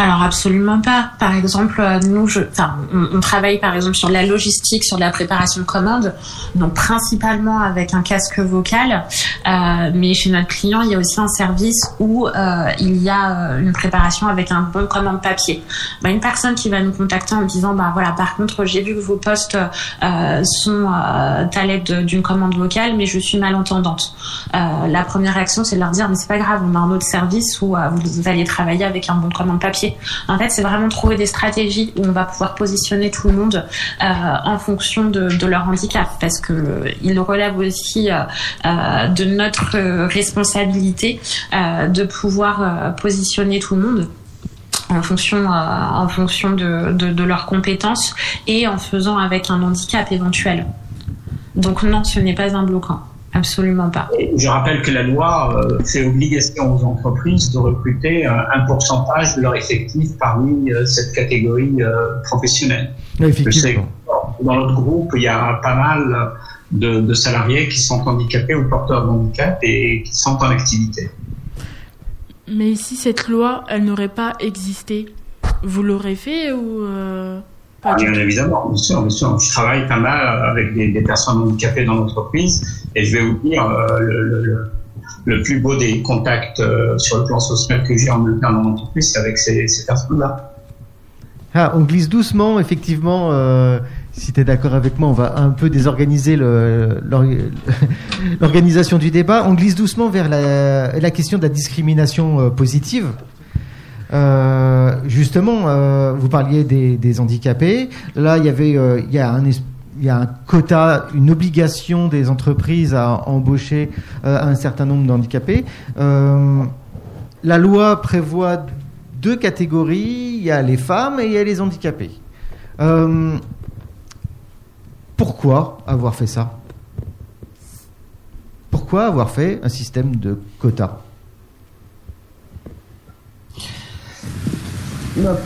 Alors absolument pas. Par exemple, euh, nous, je, enfin, on, on travaille par exemple sur la logistique, sur la préparation de commandes, donc principalement avec un casque vocal. Euh, mais chez notre client, il y a aussi un service où euh, il y a euh, une préparation avec un bon commande papier. Bah, une personne qui va nous contacter en disant, bah voilà, par contre, j'ai vu que vos postes euh, sont euh, à l'aide de- d'une commande vocale, mais je suis malentendante. La première réaction, c'est de leur dire, mais c'est pas grave, on a un autre service où vous allez travailler avec un bon commande papier. En fait, c'est vraiment trouver des stratégies où on va pouvoir positionner tout le monde euh, en fonction de, leur handicap, parce que euh, il relève aussi euh, euh, de notre responsabilité de pouvoir positionner tout le monde en fonction, en fonction de, de, de leurs compétences et en faisant avec un handicap éventuel. Donc non, ce n'est pas un bloquant. Absolument pas. Je rappelle que la loi euh, fait obligation aux entreprises de recruter euh, un pourcentage de leur effectif parmi euh, cette catégorie professionnelle. Effectivement. dans notre groupe, il y a pas mal de, de salariés qui sont handicapés ou porteurs de handicap et qui sont en activité. Mais si cette loi, elle n'aurait pas existé, vous l'aurez fait ou euh, pas Ah, bien tout évidemment, bien sûr, bien sûr. Je travaille pas mal avec des, des personnes handicapées dans l'entreprise et je vais vous dire euh, le, le, le- le plus beau des contacts euh, sur le plan social que j'ai en interne dans l'entreprise, c'est avec ces, ces personnes-là. Ah, on glisse doucement, effectivement. euh, si tu es d'accord avec moi, on va un peu désorganiser l'organisation du débat. On glisse doucement vers la, la question de la discrimination euh, positive. Euh, justement, euh, vous parliez des, handicapés. Là, il y avait, euh, il y a un il y a un quota, une obligation des entreprises à embaucher un certain nombre d'handicapés. La loi prévoit deux catégories. Il y a les femmes et il y a les handicapés. Pourquoi avoir fait ça? Pourquoi avoir fait un système de quotas?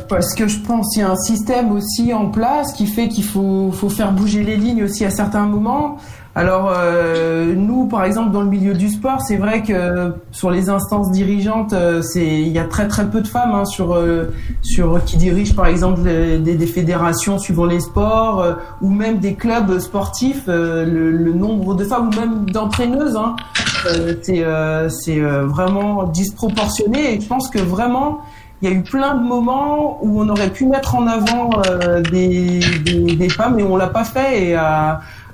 Parce que je pense qu'il y a un système aussi en place qui fait qu'il faut, faut faire bouger les lignes aussi à certains moments. Alors euh, nous, par exemple, dans le milieu du sport, c'est vrai que sur les instances dirigeantes, euh, c'est il y a très très peu de femmes hein, sur euh, sur qui dirigent par exemple des, fédérations suivant les sports ou même des clubs sportifs. le, nombre de femmes ou même d'entraîneuses, hein, c'est c'est vraiment disproportionné. Et je pense que vraiment il y a eu plein de moments où on aurait pu mettre en avant euh, des, des, des femmes et on l'a pas fait et euh,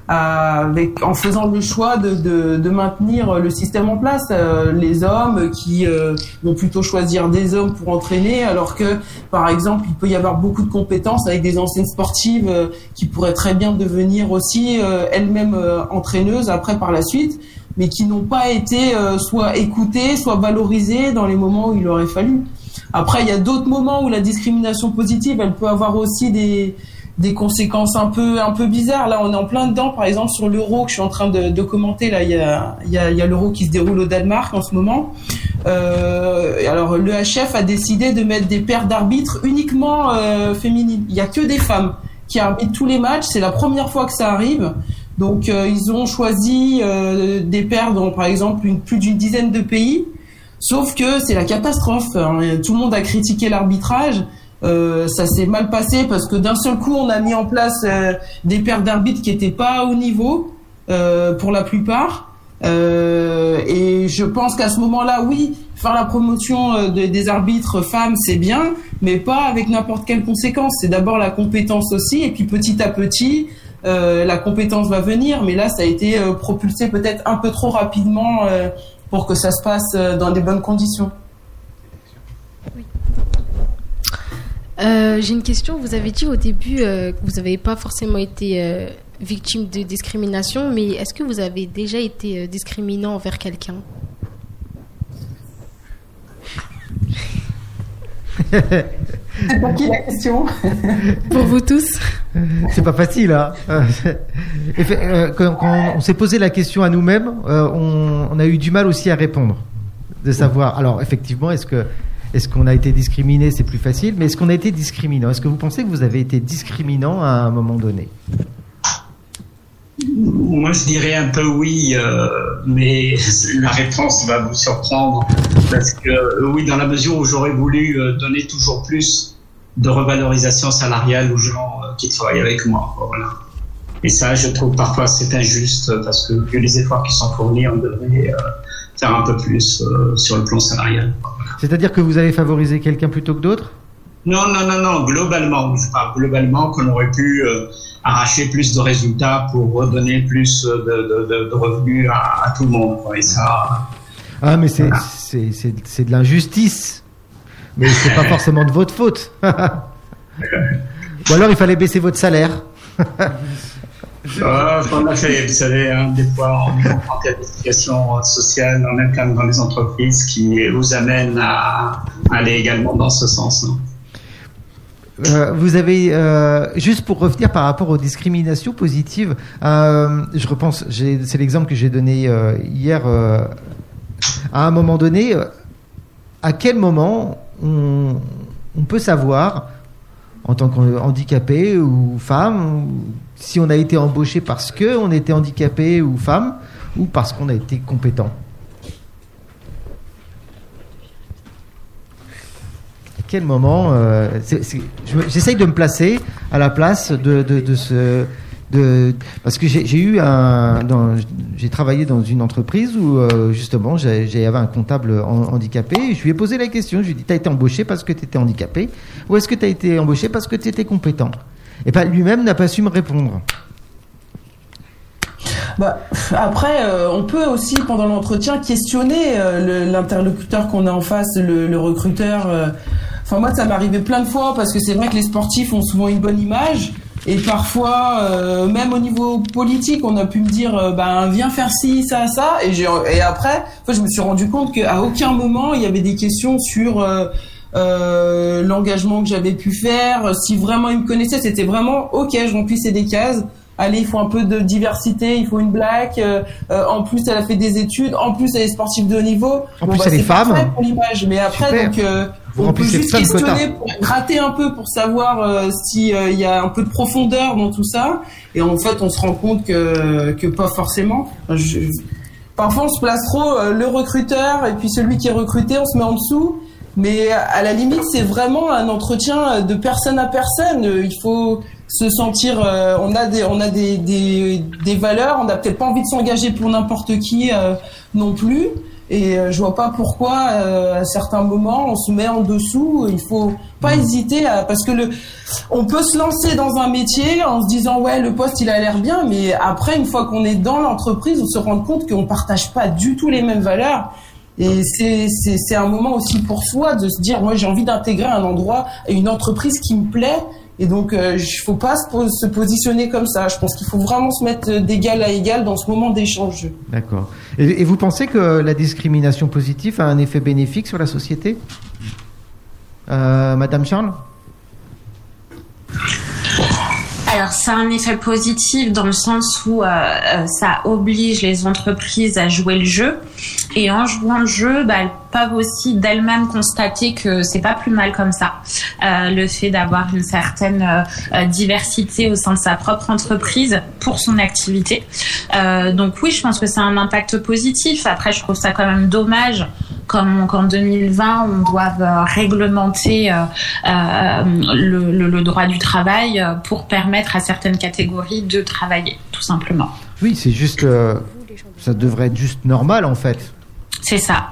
avec en faisant le choix de, de, de maintenir le système en place euh, les hommes qui euh, vont plutôt choisir des hommes pour entraîner alors que par exemple il peut y avoir beaucoup de compétences avec des anciennes sportives euh, qui pourraient très bien devenir aussi euh, elles-mêmes euh, entraîneuses après par la suite mais qui n'ont pas été soit écoutées soit valorisées dans les moments où il aurait fallu après, il y a d'autres moments où la discrimination positive, elle peut avoir aussi des, des conséquences un peu, un peu bizarres. Là, on est en plein dedans. Par exemple, sur l'euro que je suis en train de, commenter, là, il y a, y y a l'euro qui se déroule au Danemark en ce moment. Euh, alors, le HF a décidé de mettre des paires d'arbitres uniquement euh, féminines. Il y a que des femmes qui arbitrent tous les matchs. C'est la première fois que ça arrive. Donc, euh, ils ont choisi des paires dans, par exemple, plus d'une dizaine de pays. Sauf que c'est la catastrophe. hein. Tout le monde a critiqué l'arbitrage. Euh, ça s'est mal passé parce que d'un seul coup, on a mis en place euh, des paires d'arbitres qui n'étaient pas au niveau euh, pour la plupart. Euh, et je pense qu'à ce moment-là, oui, faire la promotion euh, de- des arbitres femmes, c'est bien, mais pas avec n'importe quelle conséquence. C'est d'abord la compétence aussi, et puis petit à petit, la compétence va venir. Mais là, ça a été propulsé peut-être un peu trop rapidement pour que ça se passe euh, dans des bonnes conditions. Euh, J'ai une question. Vous avez dit au début euh, que vous n'avez pas forcément été euh, victime de discrimination, mais est-ce que vous avez déjà été euh, discriminant envers quelqu'un? C'est pour qui la question Pour vous tous C'est pas facile, hein. Euh, euh, quand, on s'est posé la question à nous-mêmes, euh, on, a eu du mal aussi à répondre, de savoir. Alors, effectivement, est-ce que est-ce qu'on a été discriminé? C'est plus facile, mais est-ce qu'on a été discriminant? Est-ce que vous pensez que vous avez été discriminant à un moment donné? Moi, je dirais un peu oui, euh, mais la réponse va vous surprendre parce que euh, oui, dans la mesure où j'aurais voulu euh, donner toujours plus de revalorisation salariale aux gens euh, qui travaillent avec moi. Voilà. Et ça, je trouve parfois c'est injuste parce que vu les efforts qui sont fournis, on devrait euh, faire un peu plus euh, sur le plan salarial. C'est-à-dire que vous avez favorisé quelqu'un plutôt que d'autres? Non, non, non, non, globalement, je parle globalement qu'on aurait pu euh, arracher plus de résultats pour redonner plus de, de, de, de revenus à, à tout le monde. Et ça, Ah, mais c'est c'est de l'injustice. Mais c'est pas forcément de votre faute. Ou alors il fallait baisser votre salaire. euh, on a fait, vous savez, hein, des fois, on qu'il y a des situations sociales en interne dans les entreprises qui vous amènent à aller également dans ce sens. hein. Euh, vous avez euh, juste pour revenir par rapport aux discriminations positives, euh, je repense, c'est l'exemple que j'ai donné euh, hier. euh, à un moment donné, euh, à quel moment on, peut savoir, en tant qu'handicapé ou femme, si on a été embauché parce que on était handicapé ou femme, ou parce qu'on a été compétent? À quel moment euh, J'essaye de me placer à la place de, de ce. Parce que j'ai eu un. J'ai travaillé dans une entreprise où, euh, justement, j'avais un comptable han- handicapé. Et je lui ai posé la question. Je lui ai dit Tu as été embauché parce que tu étais handicapé Ou est-ce que tu as été embauché parce que tu étais compétent? Et ben lui-même n'a pas su me répondre. Bah, après, euh, on peut aussi pendant l'entretien questionner euh, l'interlocuteur qu'on a en face, le, recruteur. Enfin moi, ça arrivé plein de fois parce que c'est vrai que les sportifs ont souvent une bonne image. Et parfois, euh, même au niveau politique, on a pu me dire, euh, ben viens faire ci, ça, ça. Et, après, en fait, je me suis rendu compte qu'à aucun moment il y avait des questions sur euh, l'engagement que j'avais pu faire. Si vraiment ils me connaissaient, c'était vraiment ok, je remplissais des cases. Allez, il faut un peu de diversité, il faut une blague. en plus, elle a fait des études. En plus, elle est sportive de haut niveau. En plus, elle est c'est femme. pour l'image. Mais après, Super. donc, Vous on peut juste questionner, pour gratter un peu pour savoir euh, si euh, y a un peu de profondeur dans tout ça. Et en fait, on se rend compte que que pas forcément. Je- Parfois, on se place trop euh, le recruteur et puis celui qui est recruté, on se met en dessous. Mais à la limite, c'est vraiment un entretien de personne à personne. Il faut se sentir. euh, on a des, on a des, des, des valeurs. On n'a peut-être pas envie de s'engager pour n'importe qui non plus. Et euh, je vois pas pourquoi euh, à certains moments on se met en dessous. Il faut pas hésiter à parce que le on peut se lancer dans un métier en se disant ouais le poste il a l'air bien, mais après une fois qu'on est dans l'entreprise, on se rend compte qu'on partage pas du tout les mêmes valeurs. Et c'est c'est c'est un moment aussi pour soi de se dire moi j'ai envie d'intégrer un endroit et une entreprise qui me plaît. Et donc, il faut pas se, po- se positionner comme ça. Je pense qu'il faut vraiment se mettre euh, d'égal à égal dans ce moment d'échange. D'accord. Et, et vous pensez que la discrimination positive a un effet bénéfique sur la société? Euh, Madame Charles? Alors, ça a un effet positif dans le sens où euh, euh, ça oblige les entreprises à jouer le jeu. Et en jouant le jeu, bah, elles peuvent aussi d'elles-mêmes constater que c'est pas plus mal comme ça. Euh, le fait d'avoir une certaine euh, euh, diversité au sein de sa propre entreprise pour son activité. Euh, donc oui, je pense que c'est un impact positif. Après, je trouve ça quand même dommage comme qu'en 2020 on doive euh, réglementer euh, euh, le, le- le droit du travail pour permettre à certaines catégories de travailler, tout simplement. Oui, c'est juste. Ça devrait être juste normal en fait. C'est ça.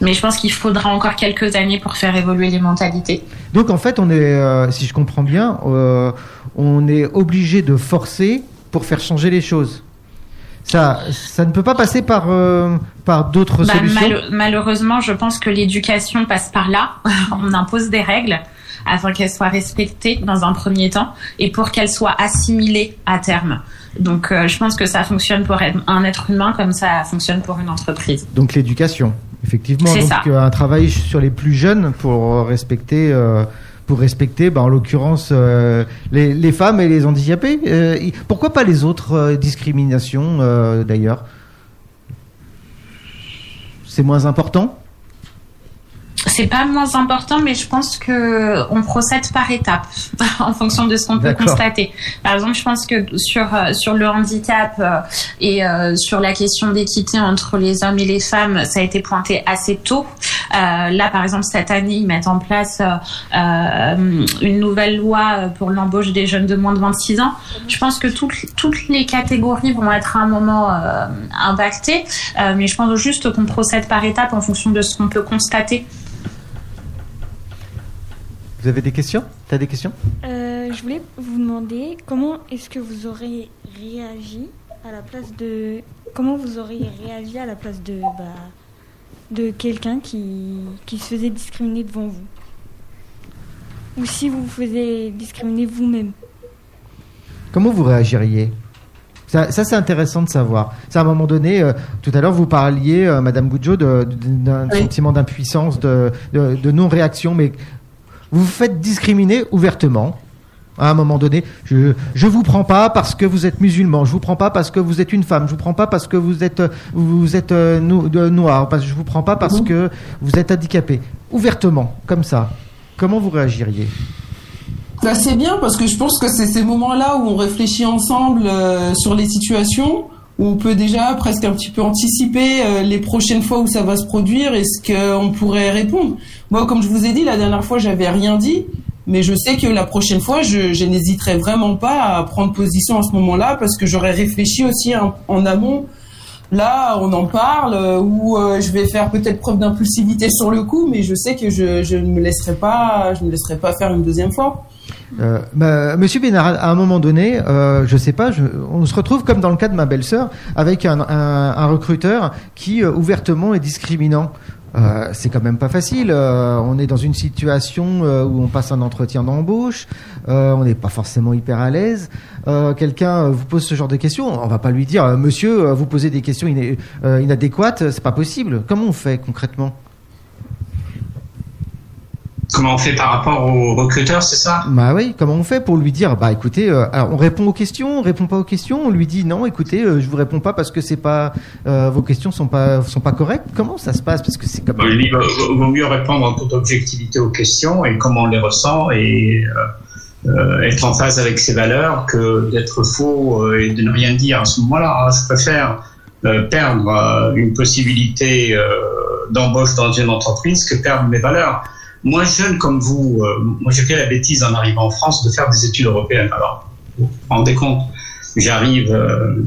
Mais je pense qu'il faudra encore quelques années pour faire évoluer les mentalités. Donc en fait, on est, euh, si je comprends bien, euh, on est obligé de forcer pour faire changer les choses. Ça, ça ne peut pas passer par, euh, par d'autres Bah, solutions? malheureusement, je pense que l'éducation passe par là. On impose des règles afin qu'elles soient respectées dans un premier temps et pour qu'elles soient assimilées à terme. Donc, euh, je pense que ça fonctionne pour un être humain comme ça fonctionne pour une entreprise. Donc l'éducation, effectivement. Donc ça. euh, un travail sur les plus jeunes pour respecter, euh, pour respecter, bah, en l'occurrence, euh, les, femmes et les handicapés. Euh, pourquoi pas les autres euh, discriminations euh, d'ailleurs? C'est moins important? C'est pas moins important, mais je pense que on procède par étapes en fonction de ce qu'on peut constater. Par exemple, je pense que sur euh, sur le handicap euh, et euh, sur la question d'équité entre les hommes et les femmes, ça a été pointé assez tôt. Euh, là, par exemple, cette année, ils mettent en place euh, une nouvelle loi pour l'embauche des jeunes de moins de 26 ans. Je pense que toutes toutes les catégories vont être à un moment euh, impactées, mais je pense juste qu'on procède par étapes en fonction de ce qu'on peut constater. Vous avez des questions? T'as des questions? Euh, je voulais vous demander comment est-ce que vous auriez réagi à la place de comment vous auriez réagi à la place de bah, de quelqu'un qui qui se faisait discriminer devant vous? Ou si vous vous faisiez discriminer vous-même? Comment vous réagiriez? Ça, ça, c'est intéressant de savoir. C'est à un moment donné, euh, tout à l'heure vous parliez, euh, Madame Goudjo, d'un Oui. sentiment d'impuissance, de, de- de non-réaction, mais vous vous faites discriminer ouvertement. À un moment donné, je je vous prends pas parce que vous êtes musulman, je vous prends pas parce que vous êtes une femme, je vous prends pas parce que vous êtes vous êtes euh, de- noir, parce que je vous prends pas parce que vous êtes handicapé. Ouvertement, comme ça. Comment vous réagiriez? Bah, c'est bien parce que je pense que c'est ces moments-là où on réfléchit ensemble euh, sur les situations, où on peut déjà presque un petit peu anticiper euh, les prochaines fois où ça va se produire et ce qu'on pourrait répondre. Moi, comme je vous ai dit, la dernière fois, j'avais rien dit, mais je sais que la prochaine fois, je, je n'hésiterai vraiment pas à prendre position à ce moment-là parce que j'aurais réfléchi aussi en, amont. Là, on en parle, euh, ou euh, je vais faire peut-être preuve d'impulsivité sur le coup, mais je sais que je, je ne me laisserai pas, je ne me laisserai pas faire une deuxième fois. Euh, bah, Monsieur Bénard, à un moment donné, euh, je sais pas, on se retrouve comme dans le cas de ma belle-sœur, avec un, recruteur qui euh, ouvertement est discriminant. Euh, c'est quand même pas facile. On est dans une situation où on passe un entretien d'embauche, on n'est pas forcément hyper à l'aise. Quelqu'un vous pose ce genre de questions, on va pas lui dire, Monsieur, vous posez des questions inadéquates, c'est pas possible. Comment on fait concrètement? Comment on fait par rapport aux recruteurs, c'est ça? Bah oui, comment on fait pour lui dire Bah écoutez, euh, alors on répond aux questions, on répond pas aux questions, on lui dit non, écoutez, euh, je vous réponds pas parce que c'est pas euh, vos questions sont pas sont pas correctes. Comment ça se passe? Parce que c'est comme Bon, je dis, vaut mieux répondre en toute objectivité aux questions et comment on les ressent et euh, être en phase avec ses valeurs que d'être faux et de ne rien dire à ce moment-là. hein. Je préfère perdre une possibilité d'embauche dans une entreprise que perdre mes valeurs. Moi, jeune comme vous, euh, moi j'ai fait la bêtise en arrivant en France de faire des études européennes. Alors, vous vous rendez compte, j'arrive euh,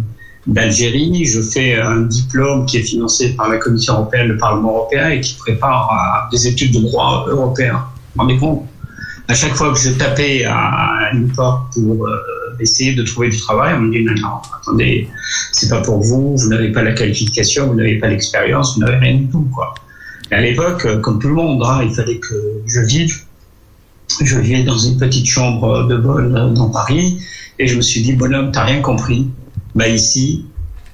d'Algérie, je fais un diplôme qui est financé par la Commission européenne, le Parlement européen et qui prépare à des études de droit européen. Vous vous rendez compte? À chaque fois que je tapais à une porte pour euh, essayer de trouver du travail, on me dit non, non, attendez, c'est pas pour vous, vous n'avez pas la qualification, vous n'avez pas l'expérience, vous n'avez rien du tout, quoi. À l'époque, euh, comme tout le monde, hein, il fallait que je vive. Je vivais dans une petite chambre de bonne euh, dans Paris et je me suis dit, bonhomme, t'as rien compris. Bah ici,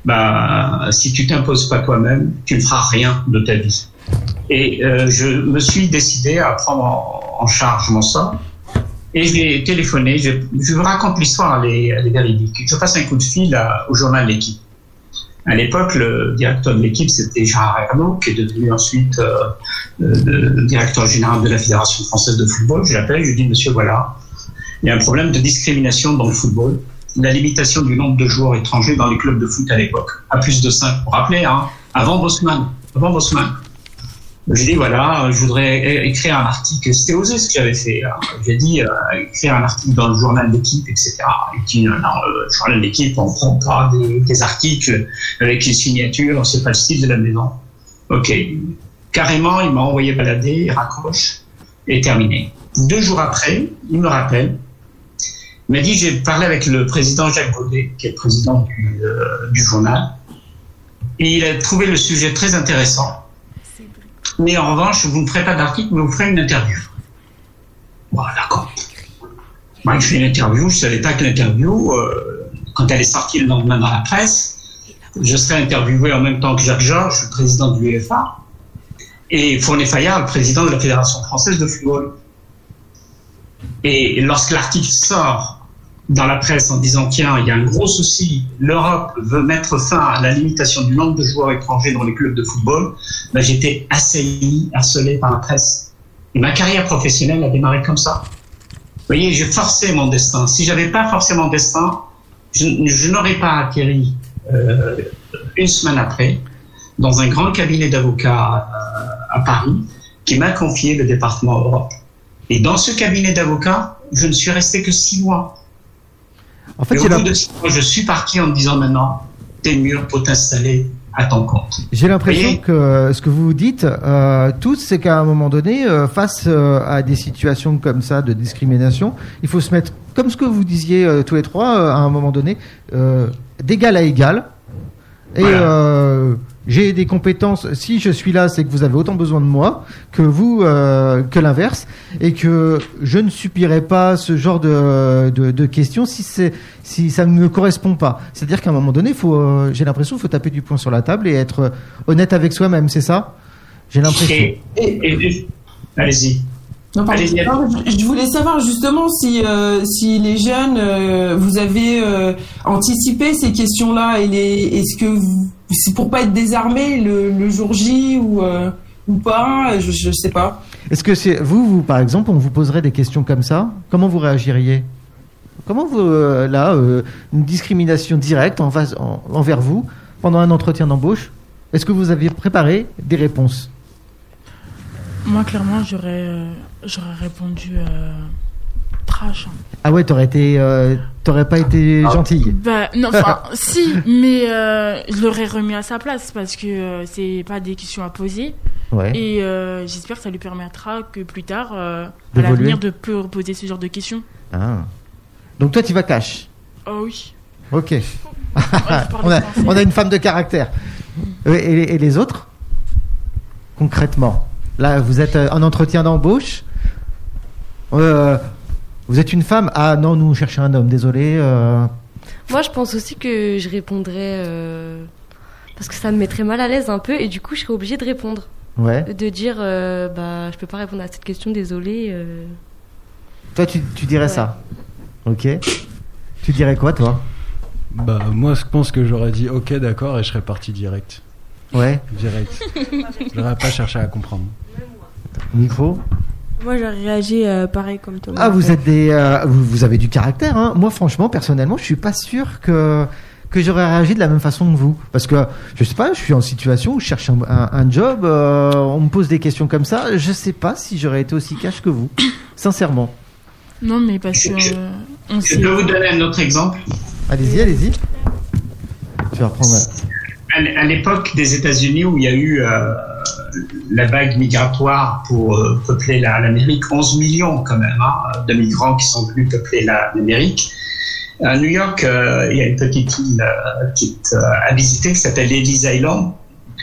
bah si tu t'imposes pas toi-même, tu ne feras rien de ta vie. Et euh, je me suis décidé à prendre en, charge mon sort. Et je l'ai téléphoné. Je, raconte l'histoire, elle est, elle. Je passe un coup de fil à- au journal L'équipe. À l'époque, le directeur de l'équipe, c'était Gérard Ernaud, qui est devenu ensuite euh, euh, directeur général de la Fédération française de football. Je l'appelle, je lui dis, monsieur, voilà, il y a un problème de discrimination dans le football. La limitation du nombre de joueurs étrangers dans les clubs de foot à l'époque, à plus de 5. Vous vous rappelez, hein, avant Bosman, avant Bosman. Je dis voilà, je voudrais écrire un article. C'était osé ce que j'avais fait. hein. J'ai dit euh, écrire un article dans le journal d'équipe, etc. Il dit non, non, le journal d'équipe, on prend pas des, articles avec une signature, c'est pas le style de la maison. Ok. Carrément, il m'a envoyé balader, il raccroche, et terminé. Deux jours après, il me rappelle. Il m'a dit j'ai parlé avec le président Jacques Baudet, qui est le président euh, du journal, et il a trouvé le sujet très intéressant. Mais en revanche, vous ne ferez pas d'article, mais vous ferez une interview. Bon, d'accord. Moi, je fais une interview. Je savais pas que l'interview, euh, quand elle est sortie le lendemain dans la presse, je serais interviewé en même temps que Jacques Georges, le président du UEFA, et Fournier Fayard, le président de la Fédération française de football. Et lorsque l'article sort dans la presse en disant tiens, il y a un gros souci, l'Europe veut mettre fin à la limitation du nombre de joueurs étrangers dans les clubs de football, ben, j'étais assailli, harcelé par la presse. Et ma carrière professionnelle a démarré comme ça. Vous voyez, j'ai forcé mon destin. Si j'avais pas forcé mon destin, je, je n'aurais pas atterri euh, une semaine après dans un grand cabinet d'avocats euh, à Paris qui m'a confié le département Europe. Et dans ce cabinet d'avocats, je ne suis resté que six mois. En fait, bout de six mois, je suis parti en me disant maintenant, t'es mûr pour t'installer à ton compte. J'ai l'impression que euh, ce que vous dites euh, tous, c'est qu'à un moment donné, euh, face euh, à des situations comme ça de discrimination, il faut se mettre, comme ce que vous disiez tous les trois, à un moment donné, d'égal à égal. Et euh, j'ai des compétences. Si je suis là, c'est que vous avez autant besoin de moi que vous, euh, que l'inverse, et que je ne subirai pas ce genre de, de, questions si si ça ne me correspond pas. C'est-à-dire qu'à un moment donné, euh, j'ai l'impression, qu'il faut taper du poing sur la table et être honnête avec soi-même. C'est ça? J'ai l'impression. Allez-y. Non, pardon. Je- voulais savoir justement si, euh, si les jeunes, euh, vous avez euh, anticipé ces questions-là et les, est-ce que vous, c'est pour pas être désarmé le, le jour J ou, euh, ou pas, je, je sais pas. Est-ce que c'est vous, vous, par exemple, on vous poserait des questions comme ça? Comment vous réagiriez? Comment vous, euh, là, euh, une discrimination directe en face, en- envers vous pendant un entretien d'embauche? Est-ce que vous aviez préparé des réponses? Moi, clairement, j'aurais euh, j'aurais répondu euh, trash. hein. Ah ouais, t'aurais été, euh, t'aurais pas été gentille. Bah, non, enfin, si, mais euh, je l'aurais remis à sa place parce que euh, c'est pas des questions à poser. Ouais. Et euh, j'espère que ça lui permettra que plus tard, euh, à l'avenir, de peu poser ce genre de questions. Ah. Donc toi, tu vas cash. Oh oui. Ok. on, a, on a une femme de caractère. Et, et les autres? Concrètement Là, vous êtes euh, en entretien d'embauche. Euh, vous êtes une femme Ah non, nous on cherchait un homme, désolé. euh. Moi, je pense aussi que je répondrais euh, parce que ça me mettrait mal à l'aise un peu et du coup, je serais obligée de répondre. Ouais. De dire, euh, bah, je peux pas répondre à cette question, désolé. euh. Toi, tu, tu dirais ça Ok. Tu dirais quoi, toi? Bah, moi, je pense que j'aurais dit ok, d'accord, et je serais parti direct. Ouais. Direct. J'aurais pas cherché à comprendre. Micro Moi, j'aurais réagi euh, pareil comme Thomas. Ah, vous êtes des, euh, vous, vous avez du caractère. Hein. Moi, franchement, personnellement, je suis pas sûr que que j'aurais réagi de la même façon que vous, parce que je sais pas, je suis en situation où je cherche un, un- un job, euh, on me pose des questions comme ça, je sais pas si j'aurais été aussi cash que vous, sincèrement. Non, mais parce que. euh, on Je peux vous donner un autre exemple? Allez-y, allez-y. Tu vas reprendre. À l'époque des États-Unis où il y a eu euh, la vague migratoire pour euh, peupler la- l'Amérique, 11 millions quand même hein, de migrants qui sont venus peupler la- l'Amérique. À New York, euh, il y a une petite île euh, à visiter qui s'appelle Ellis Island,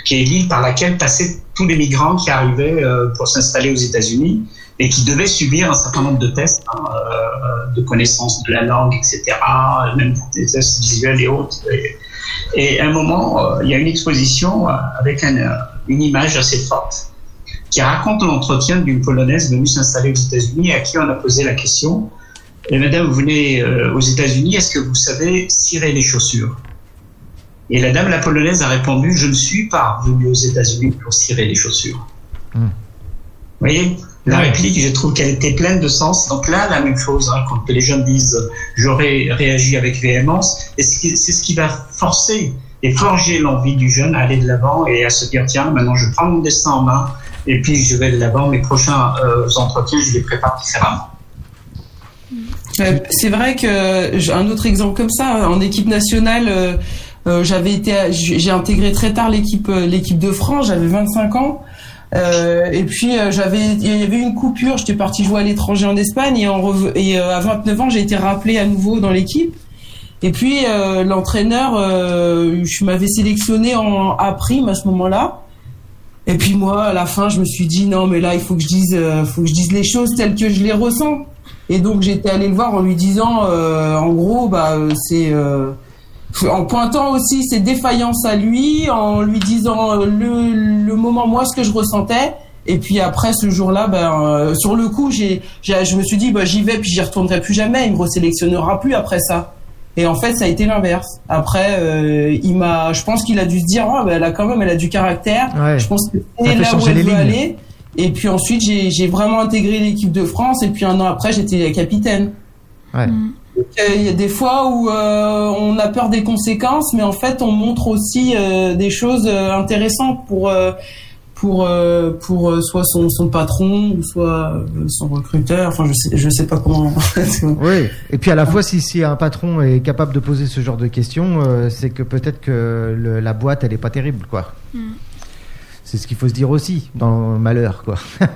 qui est l'île par laquelle passaient tous les migrants qui arrivaient pour s'installer aux États-Unis et qui devaient subir un certain nombre de tests hein, de connaissance de la langue, etc., même des tests visuels et autres. Et à un moment, euh, il y a une exposition euh, avec un, euh, une image assez forte qui raconte l'entretien d'une Polonaise venue s'installer aux États-Unis à qui on a posé la question et Madame, vous venez aux États-Unis, est-ce que vous savez cirer les chaussures? Et la dame, la Polonaise, a répondu Je ne suis pas venue aux États-Unis pour cirer les chaussures. Hmm. Vous voyez? La réplique, je trouve qu'elle était pleine de sens. Donc là, la même chose, hein, quand les jeunes disent j'aurais réagi avec véhémence, et c'est ce qui va forcer et forger l'envie du jeune à aller de l'avant et à se dire tiens, maintenant je prends mon destin en main Et puis je vais là-bas, mes prochains euh, entretiens, je les prépare différemment. Euh, C'est vrai que un autre exemple comme ça en équipe nationale, euh, j'avais été, j'ai intégré très tard l'équipe l'équipe de France, j'avais 25 ans. Euh, et puis euh, j'avais, il y avait une coupure. J'étais parti jouer à l'étranger en Espagne et, en euh, à 29 ans j'ai été rappelé à nouveau dans l'équipe. Et puis l'entraîneur, je m'avais sélectionné en A prime à ce moment-là. Et puis moi, à la fin, je me suis dit non, mais là, il faut que je dise, faut que je dise les choses telles que je les ressens. Et donc j'étais allé le voir en lui disant, en gros, bah c'est en pointant aussi ses défaillances à lui, en lui disant euh, le, le moment moi ce que je ressentais. Et puis après ce jour-là, ben euh, sur le coup, j'ai, j'ai- je me suis dit bah j'y vais puis j'y retournerai plus jamais. Il me resélectionnera plus après ça. Et en fait, ça a été l'inverse. Après, euh, il m'a, je pense qu'il a dû se dire, oh, ben, elle a quand même, elle a du caractère. Ouais. Je pense que c'est là où elle veut lignes. aller. Et puis ensuite, j'ai, j'ai vraiment intégré l'équipe de France. Et puis un an après, j'étais capitaine. Ouais. Euh, Il y a des fois où euh, on a peur des conséquences, mais en fait, on montre aussi euh, des choses euh, intéressantes pour euh, pour euh, pour euh, soit son, son patron ou soit euh, son recruteur. Enfin, je sais je sais pas comment. Oui, et puis à la fois, si, si un patron est capable de poser ce genre de questions, euh, c'est que peut-être que le- la boîte, elle est pas terrible, quoi. Mm. C'est ce qu'il faut se dire aussi dans le malheur, quoi.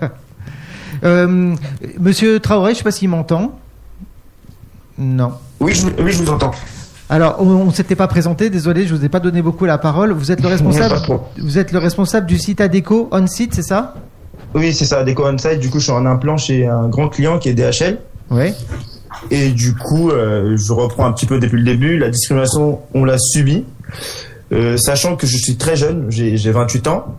Euh, Monsieur Traoré, je sais pas s'il m'entend. Non. Oui, je, oui, je vous entends. Alors, on, on s'était pas présenté, désolé, je vous ai pas donné beaucoup la parole. Vous êtes le responsable, vous êtes le responsable du site Adeco on site, c'est ça? Oui, c'est ça, Déco Onsite. Du coup, je suis en implant chez un grand client qui est DHL. Oui. Et du coup, euh, je reprends un petit peu depuis le début. La discrimination, on l'a subie. Euh, sachant que je suis très jeune, j'ai j'ai 28 ans.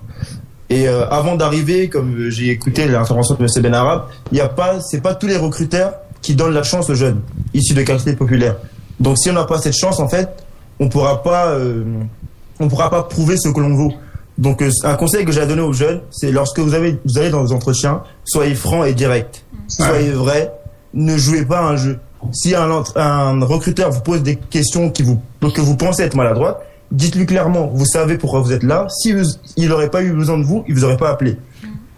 Et euh, avant d'arriver, comme j'ai écouté l'intervention de M. Benarab, il y a pas, c'est pas tous les recruteurs qui donnent la chance aux jeunes issus de quartiers populaires. Donc, si on n'a pas cette chance, en fait, on pourra pas, euh, on pourra pas prouver ce que l'on vaut. Donc, euh, un conseil que j'ai à donner aux jeunes, c'est lorsque vous avez, vous allez dans des entretiens, soyez franc et direct. Soyez vrai. Ne jouez pas à un jeu. Si un, recruteur vous pose des questions qui vous, que vous pensez être maladroites, dites-lui clairement, vous savez pourquoi vous êtes là. Si vous- il n'aurait pas eu besoin de vous, il vous aurait pas appelé.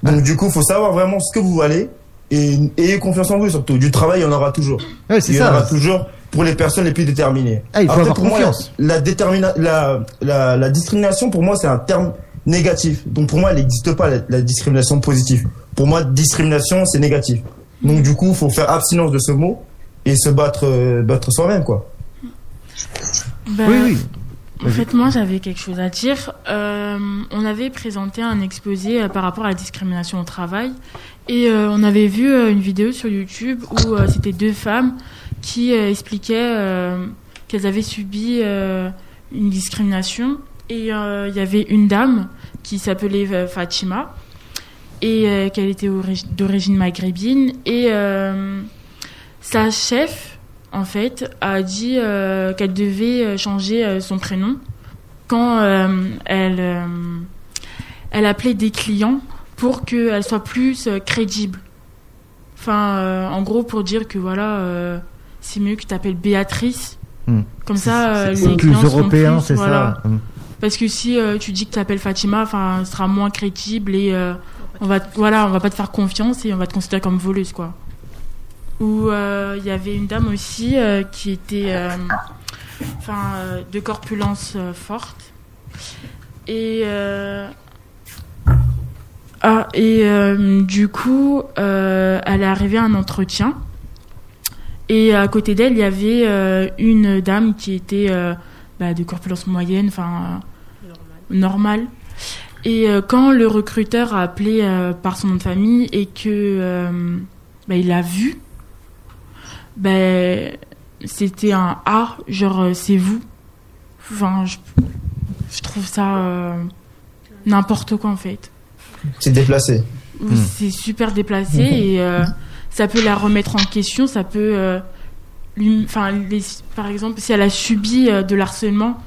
Donc, du coup, faut savoir vraiment ce que vous valez et ayez confiance en vous surtout. Du travail, il y en aura toujours. Ouais, c'est il y ça. en aura toujours pour les personnes les plus déterminées. Ah, il faut avoir pour moi, confiance. la, détermina- la, la, la discrimination, pour moi, c'est un terme négatif. Donc, pour moi, il n'existe pas la, la discrimination positive. Pour moi, discrimination, c'est négatif. Donc, du coup, il faut faire abstinence de ce mot et se battre, euh, battre soi-même, quoi. Bah, Oui, oui. En fait, moi, j'avais quelque chose à dire. Euh, on avait présenté un exposé euh, par rapport à la discrimination au travail. Et euh, on avait vu euh, une vidéo sur YouTube où euh, c'était deux femmes qui expliquaient qu'elles avaient subi une discrimination. Et il y avait une dame qui s'appelait Fatima et qu'elle était ori- d'origine maghrébine. Et euh, sa chef, en fait, a dit euh, qu'elle devait euh, changer euh, son prénom quand elle, elle appelait des clients pour qu'elle soit plus crédible. Enfin, en gros, pour dire que voilà, c'est mieux que tu t'appelles Béatrice. Hmm. Comme ça, C'est les plus clients européen, plus, c'est voilà. ça. Hmm. Parce que si tu dis que tu t'appelles Fatima, enfin, ce sera moins crédible et on va, voilà, on va pas te faire confiance et on va te considérer comme voleuse, quoi. Ou euh, il y avait une dame aussi euh, qui était, euh, enfin, de corpulence forte et ah et du coup, elle est arrivée à un entretien. Et à côté d'elle, il y avait euh, une dame qui était euh, bah, de corpulence moyenne, enfin euh, normale. Et euh, quand le recruteur a appelé par son nom de famille et que bah, il l'a vu, ben c'était un A, genre euh, c'est vous. Enfin, je, je trouve ça euh, n'importe quoi en fait. C'est déplacé. Oui, c'est super déplacé et euh, ça peut la remettre en question. Ça peut, euh, lui, enfin, les- par exemple, si elle a subi euh, de l'harcèlement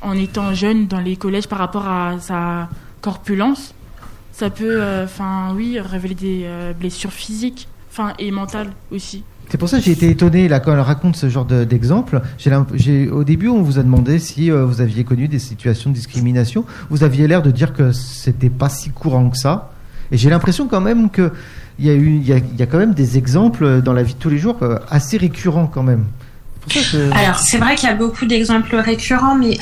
en étant jeune dans les collèges par rapport à sa corpulence, ça peut, euh, enfin, oui, révéler des euh, blessures physiques, enfin, et mentales aussi. C'est pour ça que j'ai été étonné là quand elle raconte ce genre de- d'exemple. J'ai- au début, on vous a demandé si euh, vous aviez connu des situations de discrimination. Vous aviez l'air de dire que c'était pas si courant que ça. Et j'ai l'impression quand même que il y a y y a quand même des exemples dans la vie de tous les jours euh, assez récurrents quand même. Alors, c'est vrai qu'il y a beaucoup d'exemples récurrents, mais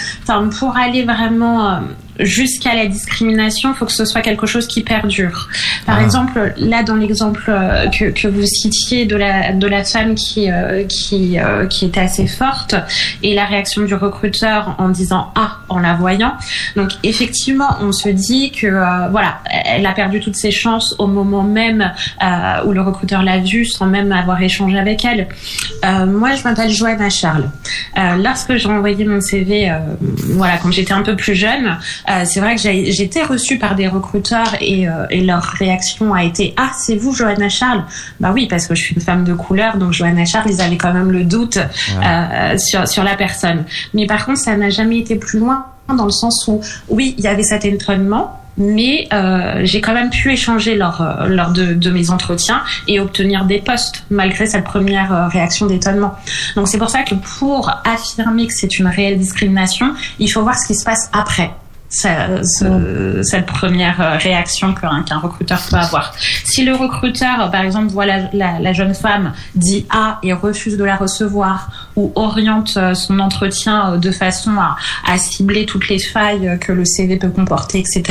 pour aller vraiment euh, jusqu'à la discrimination, il faut que ce soit quelque chose qui perdure. Par Ah. exemple, là, dans l'exemple euh, que, que vous citiez de la, de la femme qui, euh, qui, euh, qui était assez forte et la réaction du recruteur en disant Ah en la voyant. Donc, effectivement, on se dit que euh, voilà, elle a perdu toutes ses chances au moment même euh, où le recruteur l'a vue sans même avoir échangé avec elle. Euh, moi, je m'appelle Joanna Charles. Euh, lorsque j'ai envoyé mon CV, euh, voilà, quand j'étais un peu plus jeune, euh, c'est vrai que j'ai été reçue par des recruteurs et, euh, et leur réaction a été ah c'est vous Joanna Charles? Bah oui parce que je suis une femme de couleur donc Joanna Charles ils avaient quand même le doute euh, sur sur la personne mais par contre ça n'a jamais été plus loin dans le sens où oui il y avait cet étonnement mais euh, j'ai quand même pu échanger lors, euh, lors de, de mes entretiens et obtenir des postes malgré cette première euh, réaction d'étonnement. Donc c'est pour ça que pour affirmer que c'est une réelle discrimination, il faut voir ce qui se passe après. Ce- ce- cette première euh, réaction qu'un qu'un recruteur peut avoir. Si le recruteur, par exemple, voit la, la- la jeune femme, dit A et refuse de la recevoir ou oriente euh, son entretien euh, de façon à, à cibler toutes les failles euh, que le CV peut comporter, etc.,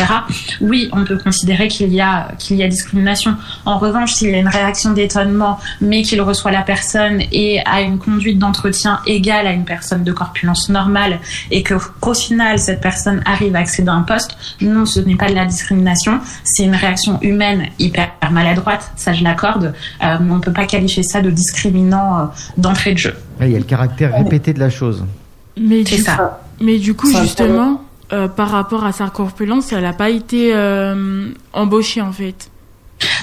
oui, on peut considérer qu'il y, a qu'il y a discrimination. En revanche, s'il y a une réaction d'étonnement, mais qu'il reçoit la personne et a une conduite d'entretien égale à une personne de corpulence normale et que qu'au final cette personne arrive à accéder à un poste, non, ce n'est pas de la discrimination, c'est une réaction humaine hyper maladroite, ça je l'accorde, on ne peut pas qualifier ça de discriminant d'entrée de jeu. Là, il y a le caractère répété de la chose. Mais C'est du, ça. mais du coup, Ça, justement, euh, par rapport à sa corpulence, elle n'a pas été euh, embauchée en fait.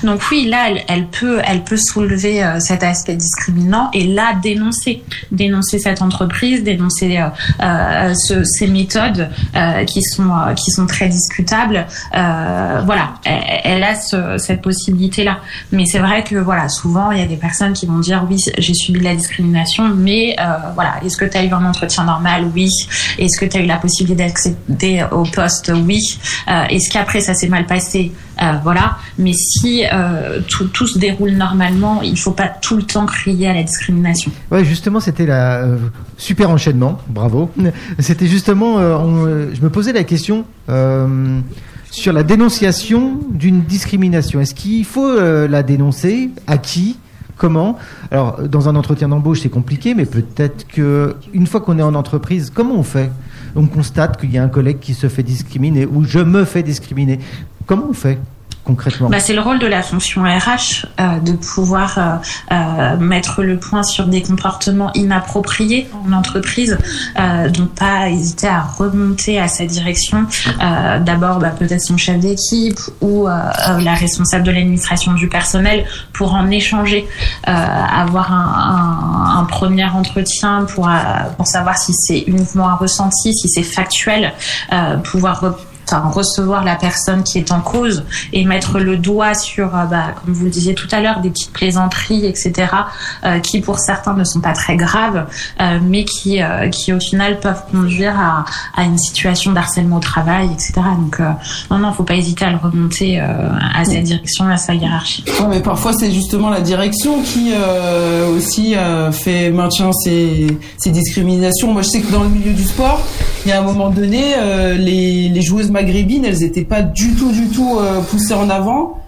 Donc oui, là, elle, peut, elle peut soulever euh, cet aspect discriminant et là dénoncer, dénoncer cette entreprise, dénoncer euh, euh, ce- ces méthodes euh, qui sont euh, qui sont très discutables. Voilà, elle, elle a ce- cette possibilité-là. Mais c'est vrai que voilà, souvent il y a des personnes qui vont dire oui, j'ai subi de la discrimination, mais voilà, est-ce que tu as eu un entretien normal? Oui. Est-ce que tu as eu la possibilité d'accéder au poste? Oui. Est-ce qu'après ça s'est mal passé? Voilà. Mais si euh, tout, se déroule normalement, il faut pas tout le temps crier à la discrimination. Ouais, justement, c'était la euh, super enchaînement, bravo. C'était justement, euh, je me posais la question sur la dénonciation d'une discrimination. Est-ce qu'il faut la dénoncer? À qui? Comment? Alors, dans un entretien d'embauche, c'est compliqué, mais peut-être que une fois qu'on est en entreprise, comment on fait? On constate qu'il y a un collègue qui se fait discriminer ou je me fais discriminer. Comment on fait? Concrètement Bah, c'est le rôle de la fonction RH euh, de pouvoir euh, euh, mettre le point sur des comportements inappropriés en entreprise, euh, donc pas hésiter à remonter à sa direction. Euh, D'abord, bah, peut-être son chef d'équipe ou euh, la responsable de l'administration du personnel pour en échanger, avoir un, un- premier entretien pour, pour savoir si c'est uniquement un ressenti, si c'est factuel, pouvoir enfin, recevoir la personne qui est en cause et mettre le doigt sur, euh, bah, comme vous le disiez tout à l'heure, des petites plaisanteries, etc., euh, qui pour certains ne sont pas très graves, euh, mais qui, euh, qui au final peuvent conduire à, à une situation d'harcèlement au travail, etc. Donc, non, non, faut pas hésiter à le remonter à sa direction, à sa hiérarchie. Ouais, mais parfois c'est justement la direction qui aussi fait maintien ces, ces discriminations. Moi je sais que dans le milieu du sport, il y a un moment donné, les, les joueuses maghrébines, elles étaient pas du tout du tout euh, poussées en avant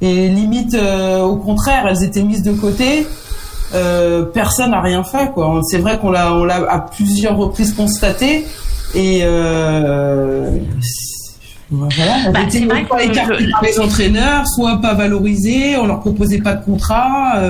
et limite euh, au contraire, elles étaient mises de côté. Euh, personne n'a rien fait quoi. C'est vrai qu'on l'a on l'a à plusieurs reprises constaté et voilà, elles Bah, étaient c'est vrai soit écartées par les entraîneurs, soit pas valorisées, on leur proposait pas de contrat.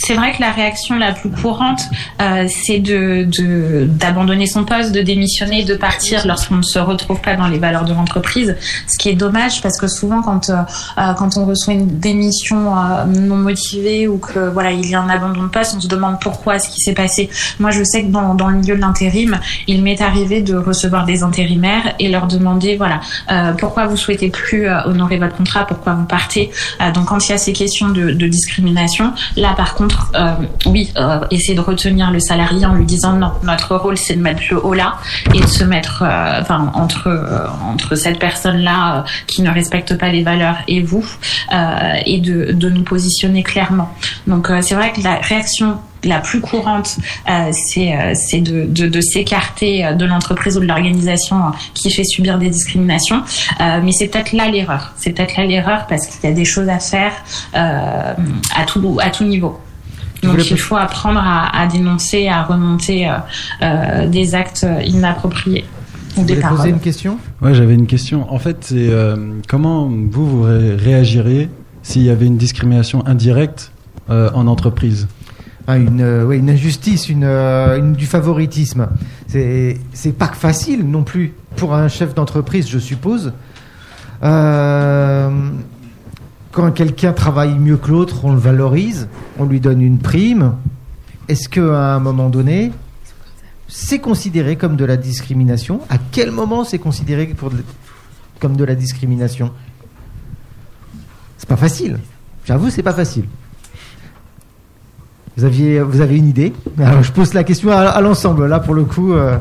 C'est vrai que la réaction la plus courante, euh, c'est de de- d'abandonner son poste, de démissionner, de partir lorsqu'on ne se retrouve pas dans les valeurs de l'entreprise. Ce qui est dommage parce que souvent quand euh, euh, quand on reçoit une démission euh, non motivée ou que voilà il y a un abandon de poste, on se demande pourquoi ce qui s'est passé. Moi, je sais que dans dans le milieu de l'intérim, il m'est arrivé de recevoir des intérimaires et leur demander voilà euh, pourquoi vous souhaitez plus euh, honorer votre contrat, pourquoi vous partez. Donc quand il y a ces questions de, de discrimination, là par contre euh, oui, euh, essayer de retenir le salarié en lui disant non, notre rôle c'est de mettre le haut là et de se mettre, euh, entre euh, entre cette personne là qui ne respecte pas les valeurs et vous euh, et de de nous positionner clairement. Donc euh, c'est vrai que la réaction la plus courante, euh, c'est euh, de, de, de s'écarter euh, de l'entreprise ou de l'organisation euh, qui fait subir des discriminations. Euh, mais c'est peut-être là l'erreur. C'est peut-être là l'erreur parce qu'il y a des choses à faire euh, à tout à tout niveau. Donc il faut apprendre à, à dénoncer, à remonter euh, euh, des actes inappropriés ou Vous des voulez poser une question? Ouais, j'avais une question. En fait, c'est euh, comment vous, vous ré- réagiriez s'il y avait une discrimination indirecte euh, en entreprise? Ah, une, euh, ouais, une injustice, une, euh, une- du favoritisme. C'est c'est pas facile non plus pour un chef d'entreprise, je suppose. Euh, quand quelqu'un travaille mieux que l'autre, on le valorise, on lui donne une prime. Est-ce qu'à un moment donné, c'est considéré comme de la discrimination? À quel moment c'est considéré comme de la discrimination? C'est pas facile. J'avoue, c'est pas facile. Vous, aviez, vous avez une idée? Alors, je pose la question à, à l'ensemble. Là, pour le coup, euh,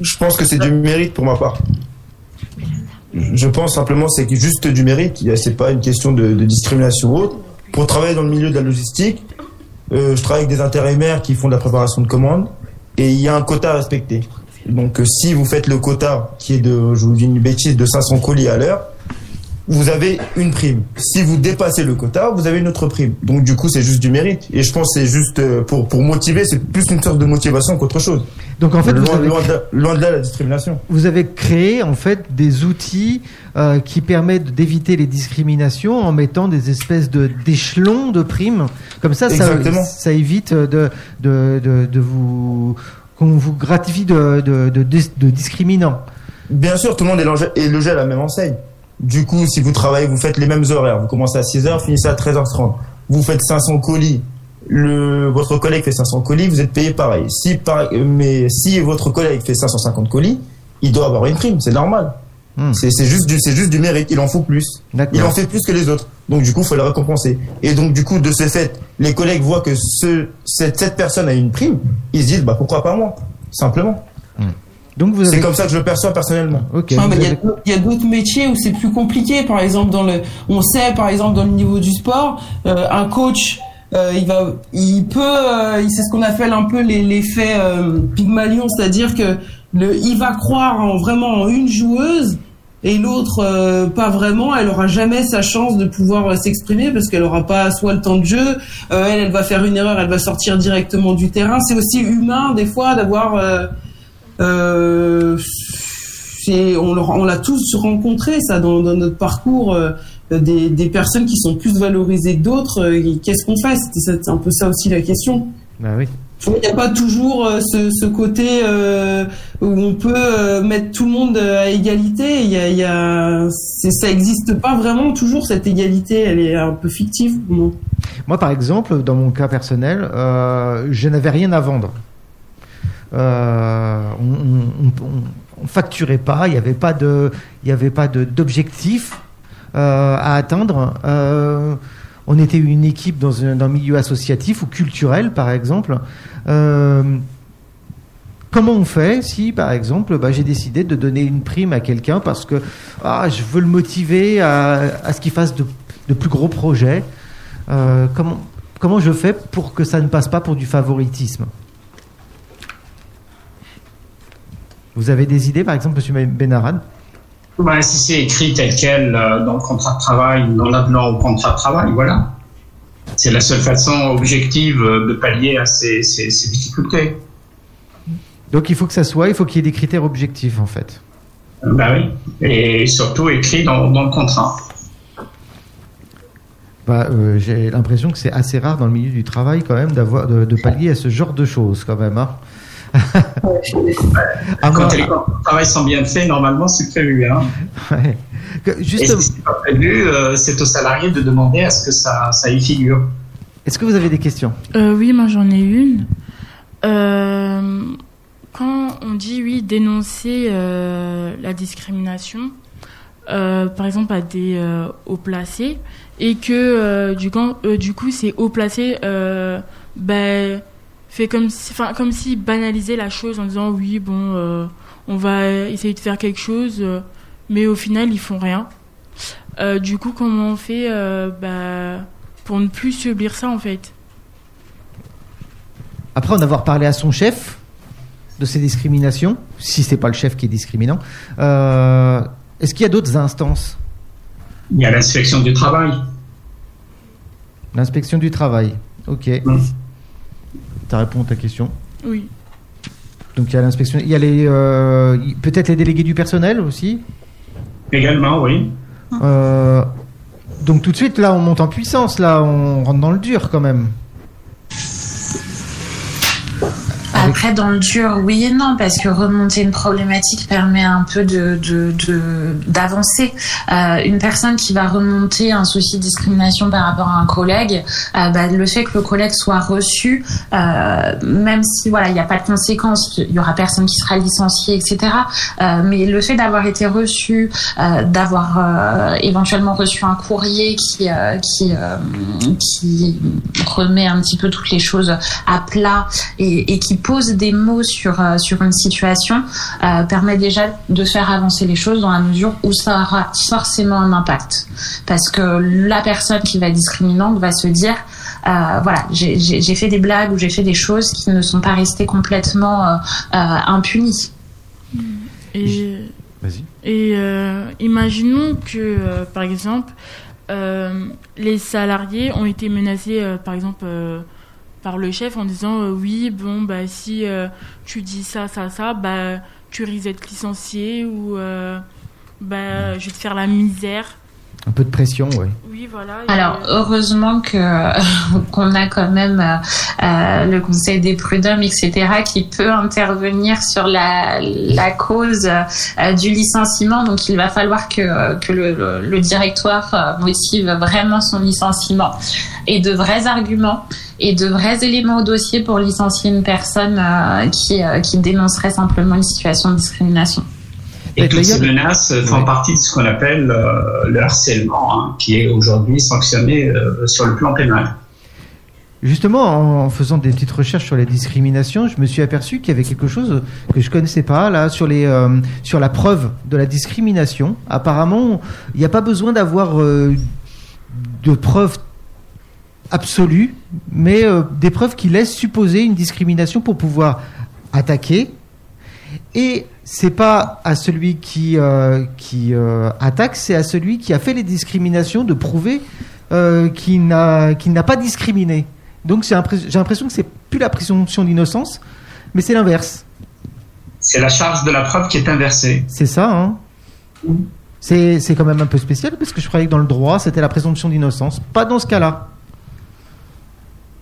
Je pense que c'est du mérite pour ma part. Je pense simplement c'est juste du mérite. C'est pas une question de, de discrimination ou autre. Pour travailler dans le milieu de la logistique, euh, je travaille avec des intérimaires qui font de la préparation de commandes et il y a un quota à respecter. Donc euh, si vous faites le quota qui est de, je vous dis une bêtise, de 500 colis à l'heure, vous avez une prime. Si vous dépassez le quota, vous avez une autre prime. Donc du coup, c'est juste du mérite. Et je pense que c'est juste euh, pour, pour motiver, c'est plus une sorte de motivation qu'autre chose. Donc en fait, vous loin, avez- loin de, là- loin de là la discrimination. vous avez créé en fait des outils euh, qui permettent d'éviter les discriminations en mettant des espèces de d'échelons de primes. Comme ça, ça, évite de, de, de, de vous qu'on vous gratifie de, de, de, dis- de discriminants. Bien sûr, tout le monde est logé à la même enseigne. Du coup, si vous travaillez, vous faites les mêmes horaires. Vous commencez à 6h, finissez à 13h30. Vous faites 500 colis. Le, votre collègue fait 500 colis, vous êtes payé pareil. Si, par- mais si votre collègue fait 550 colis, il doit avoir une prime, c'est normal. C'est c'est juste, du- c'est juste du mérite, il en faut plus. Il en fait plus que les autres. Donc du coup, il faut le récompenser. Et donc du coup, de ce fait, les collègues voient que ce, cette, cette personne a une prime, ils se disent, bah pourquoi pas moi? Simplement. Donc vous C'est avez- comme ça que je le perçois personnellement. Non, mais il y a d'autres- il y a d'autres métiers où c'est plus compliqué. Par exemple, dans le, on sait, par exemple, dans le niveau du sport, euh, un coach, euh, il va, il peut, euh, c'est ce qu'on appelle un peu les- l'effet euh, Pygmalion, c'est-à-dire que le, il va croire en, vraiment en une joueuse et l'autre euh, pas vraiment. Elle aura jamais sa chance de pouvoir euh, s'exprimer parce qu'elle aura pas soit le temps de jeu. euh, elle, elle va faire une erreur, elle va sortir directement du terrain. C'est aussi humain des fois d'avoir euh, on l'a- on l'a tous rencontré ça dans, dans notre parcours euh, des, des personnes qui sont plus valorisées que d'autres euh, qu'est-ce qu'on fait? C'est un peu ça aussi la question Bah oui. il n'y a pas toujours ce, ce côté où on peut mettre tout le monde à égalité. Il y a, il y a, ça n'existe pas vraiment toujours cette égalité. Elle est un peu fictive pour moi. Moi, par exemple, dans mon cas personnel, je n'avais rien à vendre. Euh, on, on facturait pas, il n'y avait pas d'objectif euh, à atteindre. Euh, on était une équipe dans un, milieu associatif ou culturel, par exemple. Comment on fait si, par exemple, bah, j'ai décidé de donner une prime à quelqu'un parce que ah, je veux le motiver à, ce qu'il fasse de, plus gros projets comment je fais pour que ça ne passe pas pour du favoritisme? Vous avez des idées, par exemple, Monsieur Benarad Bah, si c'est écrit tel quel euh, dans le contrat de travail, dans l'avenant au contrat de travail, voilà. C'est la seule façon objective euh, de pallier à ces, ces- ces difficultés. Donc il faut que ça soit, il faut qu'il y ait des critères objectifs, en fait. Bah oui. Et surtout écrit dans, dans le contrat. Bah, euh, j'ai l'impression que c'est assez rare dans le milieu du travail, quand même, d'avoir de, de pallier à ce genre de choses, quand même. hein. Ah, Quand moi- les contrats de travail sont bien faits, normalement c'est prévu. Hein. Ouais. Que- Et Juste, si c'est pas prévu, euh, c'est au salarié de demander à ce que ça, ça y figure. est-ce que vous avez des questions? Euh, oui, moi j'en ai une. Euh, quand on dit oui, dénoncer euh, la discrimination, euh, par exemple à des euh, hauts placés, et que euh, du, coup, euh, du coup c'est haut placé euh, ben, fait comme si, enfin, comme si banalisait la chose en disant oui bon euh, on va essayer de faire quelque chose euh, mais au final ils font rien Euh, du coup comment on fait euh, bah, pour ne plus subir ça en fait? Après en avoir parlé à son chef de ces discriminations, si c'est pas le chef qui est discriminant, euh, est-ce qu'il y a d'autres instances? Il y a l'inspection du travail. L'inspection du travail. Ok. Ça répond à ta question. oui Donc il y a l'inspection. Il y a les euh, peut-être les délégués du personnel aussi. Également, oui. Euh, donc tout de suite là on monte en puissance là on rentre dans le dur quand même. Après, dans le dur, oui et non, parce que remonter une problématique permet un peu de d'avancer. Euh, une personne qui va remonter un souci de discrimination par rapport à un collègue, euh, bah, le fait que le collègue soit reçu, euh, même si voilà, il n'y a pas de conséquences, il y aura personne qui sera licencié, etc. Euh, mais le fait d'avoir été reçu, euh, d'avoir éventuellement reçu un courrier qui qui qui remet un petit peu toutes les choses à plat et, et qui pose des mots sur euh, sur une situation euh, permet déjà de faire avancer les choses dans la mesure où ça aura forcément un impact. Parce que la personne qui va être discriminante va se dire euh, voilà j'ai- fait des blagues ou j'ai fait des choses qui ne sont pas restées complètement euh, euh, impunies. Et, euh, imaginons que, euh, par exemple, euh, les salariés ont été menacés, euh, par exemple, euh, par le chef en disant euh, oui, bon, bah, si euh, tu dis ça, ça, ça, bah, tu risques d'être licencié ou euh, bah, je vais te faire la misère. Un peu de pression, ouais. Oui, voilà. Alors heureusement que qu'on a quand même euh, le Conseil des prud'hommes, etc., qui peut intervenir sur la, la cause euh, du licenciement. Donc il va falloir que que le, le, le directoire motive vraiment son licenciement et de vrais arguments et de vrais éléments au dossier pour licencier une personne euh, qui euh, qui dénoncerait simplement une situation de discrimination. Et toutes ces menaces font partie de ce qu'on appelle euh, le harcèlement, hein, qui est aujourd'hui sanctionné euh, sur le plan pénal. Justement, en faisant des petites recherches sur les discriminations, je me suis aperçu qu'il y avait quelque chose que je connaissais pas là sur les euh, sur la preuve de la discrimination. Apparemment, il n'y a pas besoin d'avoir euh, de preuves absolues, mais euh, des preuves qui laissent supposer une discrimination pour pouvoir attaquer. Et c'est pas à celui qui euh, qui euh, attaque, c'est à celui qui a fait les discriminations de prouver qu'il n'a pas discriminé. Donc j'ai l'impression que c'est plus la présomption d'innocence, mais c'est l'inverse. C'est la charge de la preuve qui est inversée. C'est ça, hein C'est c'est quand même un peu spécial parce que je croyais que dans le droit c'était la présomption d'innocence. Pas dans ce cas-là.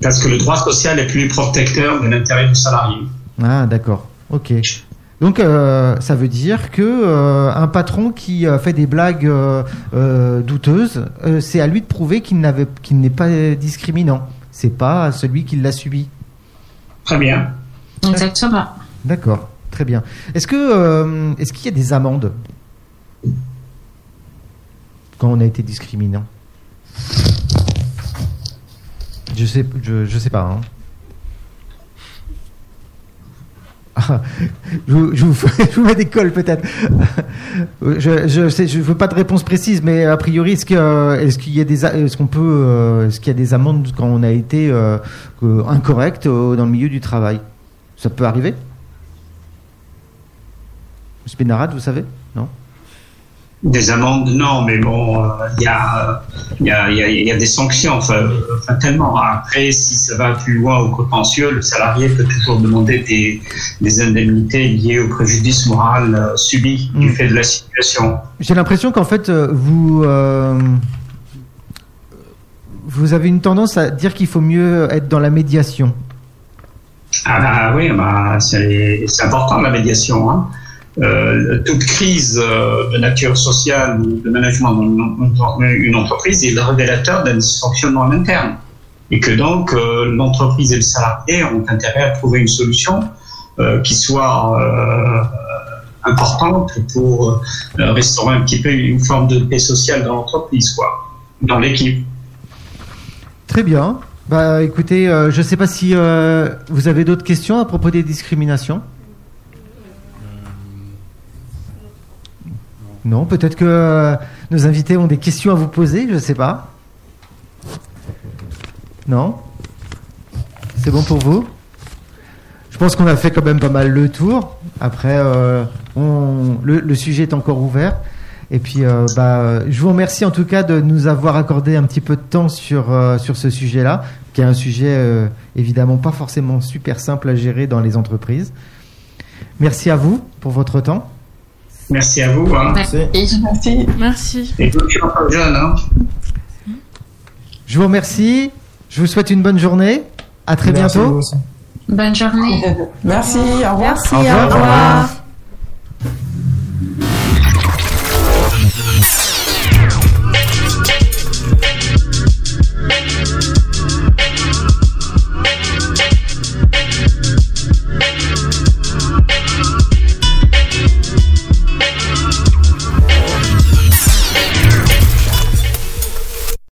Parce que le droit social est plus protecteur de l'intérêt du salarié. Ah d'accord, ok. Donc euh, ça veut dire que euh, un patron qui euh, fait des blagues euh, euh, douteuses, euh, c'est à lui de prouver qu'il n'avait qu'il n'est pas discriminant. C'est pas à celui qui l'a subi. Très bien. Exactement. D'accord, très bien. Est-ce que euh, est-ce qu'il y a des amendes quand on a été discriminant? Je sais, je, je sais pas. hein. Je, vous- je vous, je vous mets des cols peut-être. je je veux pas de réponse précise, mais a priori, est-ce est-ce qu'il y a des est-ce qu'on peut euh, est-ce qu'il y a des amendes quand on a été euh, incorrect euh, dans le milieu du travail? Ça peut arriver? Spinarad, vous savez? Des amendes, non, mais bon, euh, il y, a, y, a, y, a, y a des sanctions, enfin, fatalement. Après, si ça va plus loin au contentieux, le salarié peut toujours demander des, des indemnités liées au préjudice moral euh, subi du fait de la situation. J'ai l'impression qu'en fait, euh, vous, euh, vous avez une tendance à dire qu'il faut mieux être dans la médiation. Ah bah oui, bah, c'est c'est important la médiation. Hein. Euh, toute crise euh, de nature sociale ou de management dans une, dans une entreprise est le révélateur d'un dysfonctionnement en interne. Et que donc euh, l'entreprise et le salarié ont intérêt à trouver une solution qui soit importante pour restaurer un petit peu une forme de paix sociale dans l'entreprise. quoi. dans l'équipe. Très bien. Bah écoutez, je ne sais pas si vous avez d'autres questions à propos des discriminations. Non, peut-être que euh, nos invités ont des questions à vous poser, je ne sais pas. Non? C'est bon pour vous? Je pense qu'on a fait quand même pas mal le tour. Après, euh, le, sujet est encore ouvert. Et puis, euh, bah, je vous remercie en tout cas de nous avoir accordé un petit peu de temps sur, ce sujet-là, qui est un sujet évidemment pas forcément super simple à gérer dans les entreprises. Merci à vous pour votre temps. Merci à vous. Hein. Merci. Merci. Et toujours pas jeune. Hein. Je vous remercie. Je vous souhaite une bonne journée. À très Merci bientôt. Bonne journée. Merci, au revoir. Merci, Au revoir. au revoir.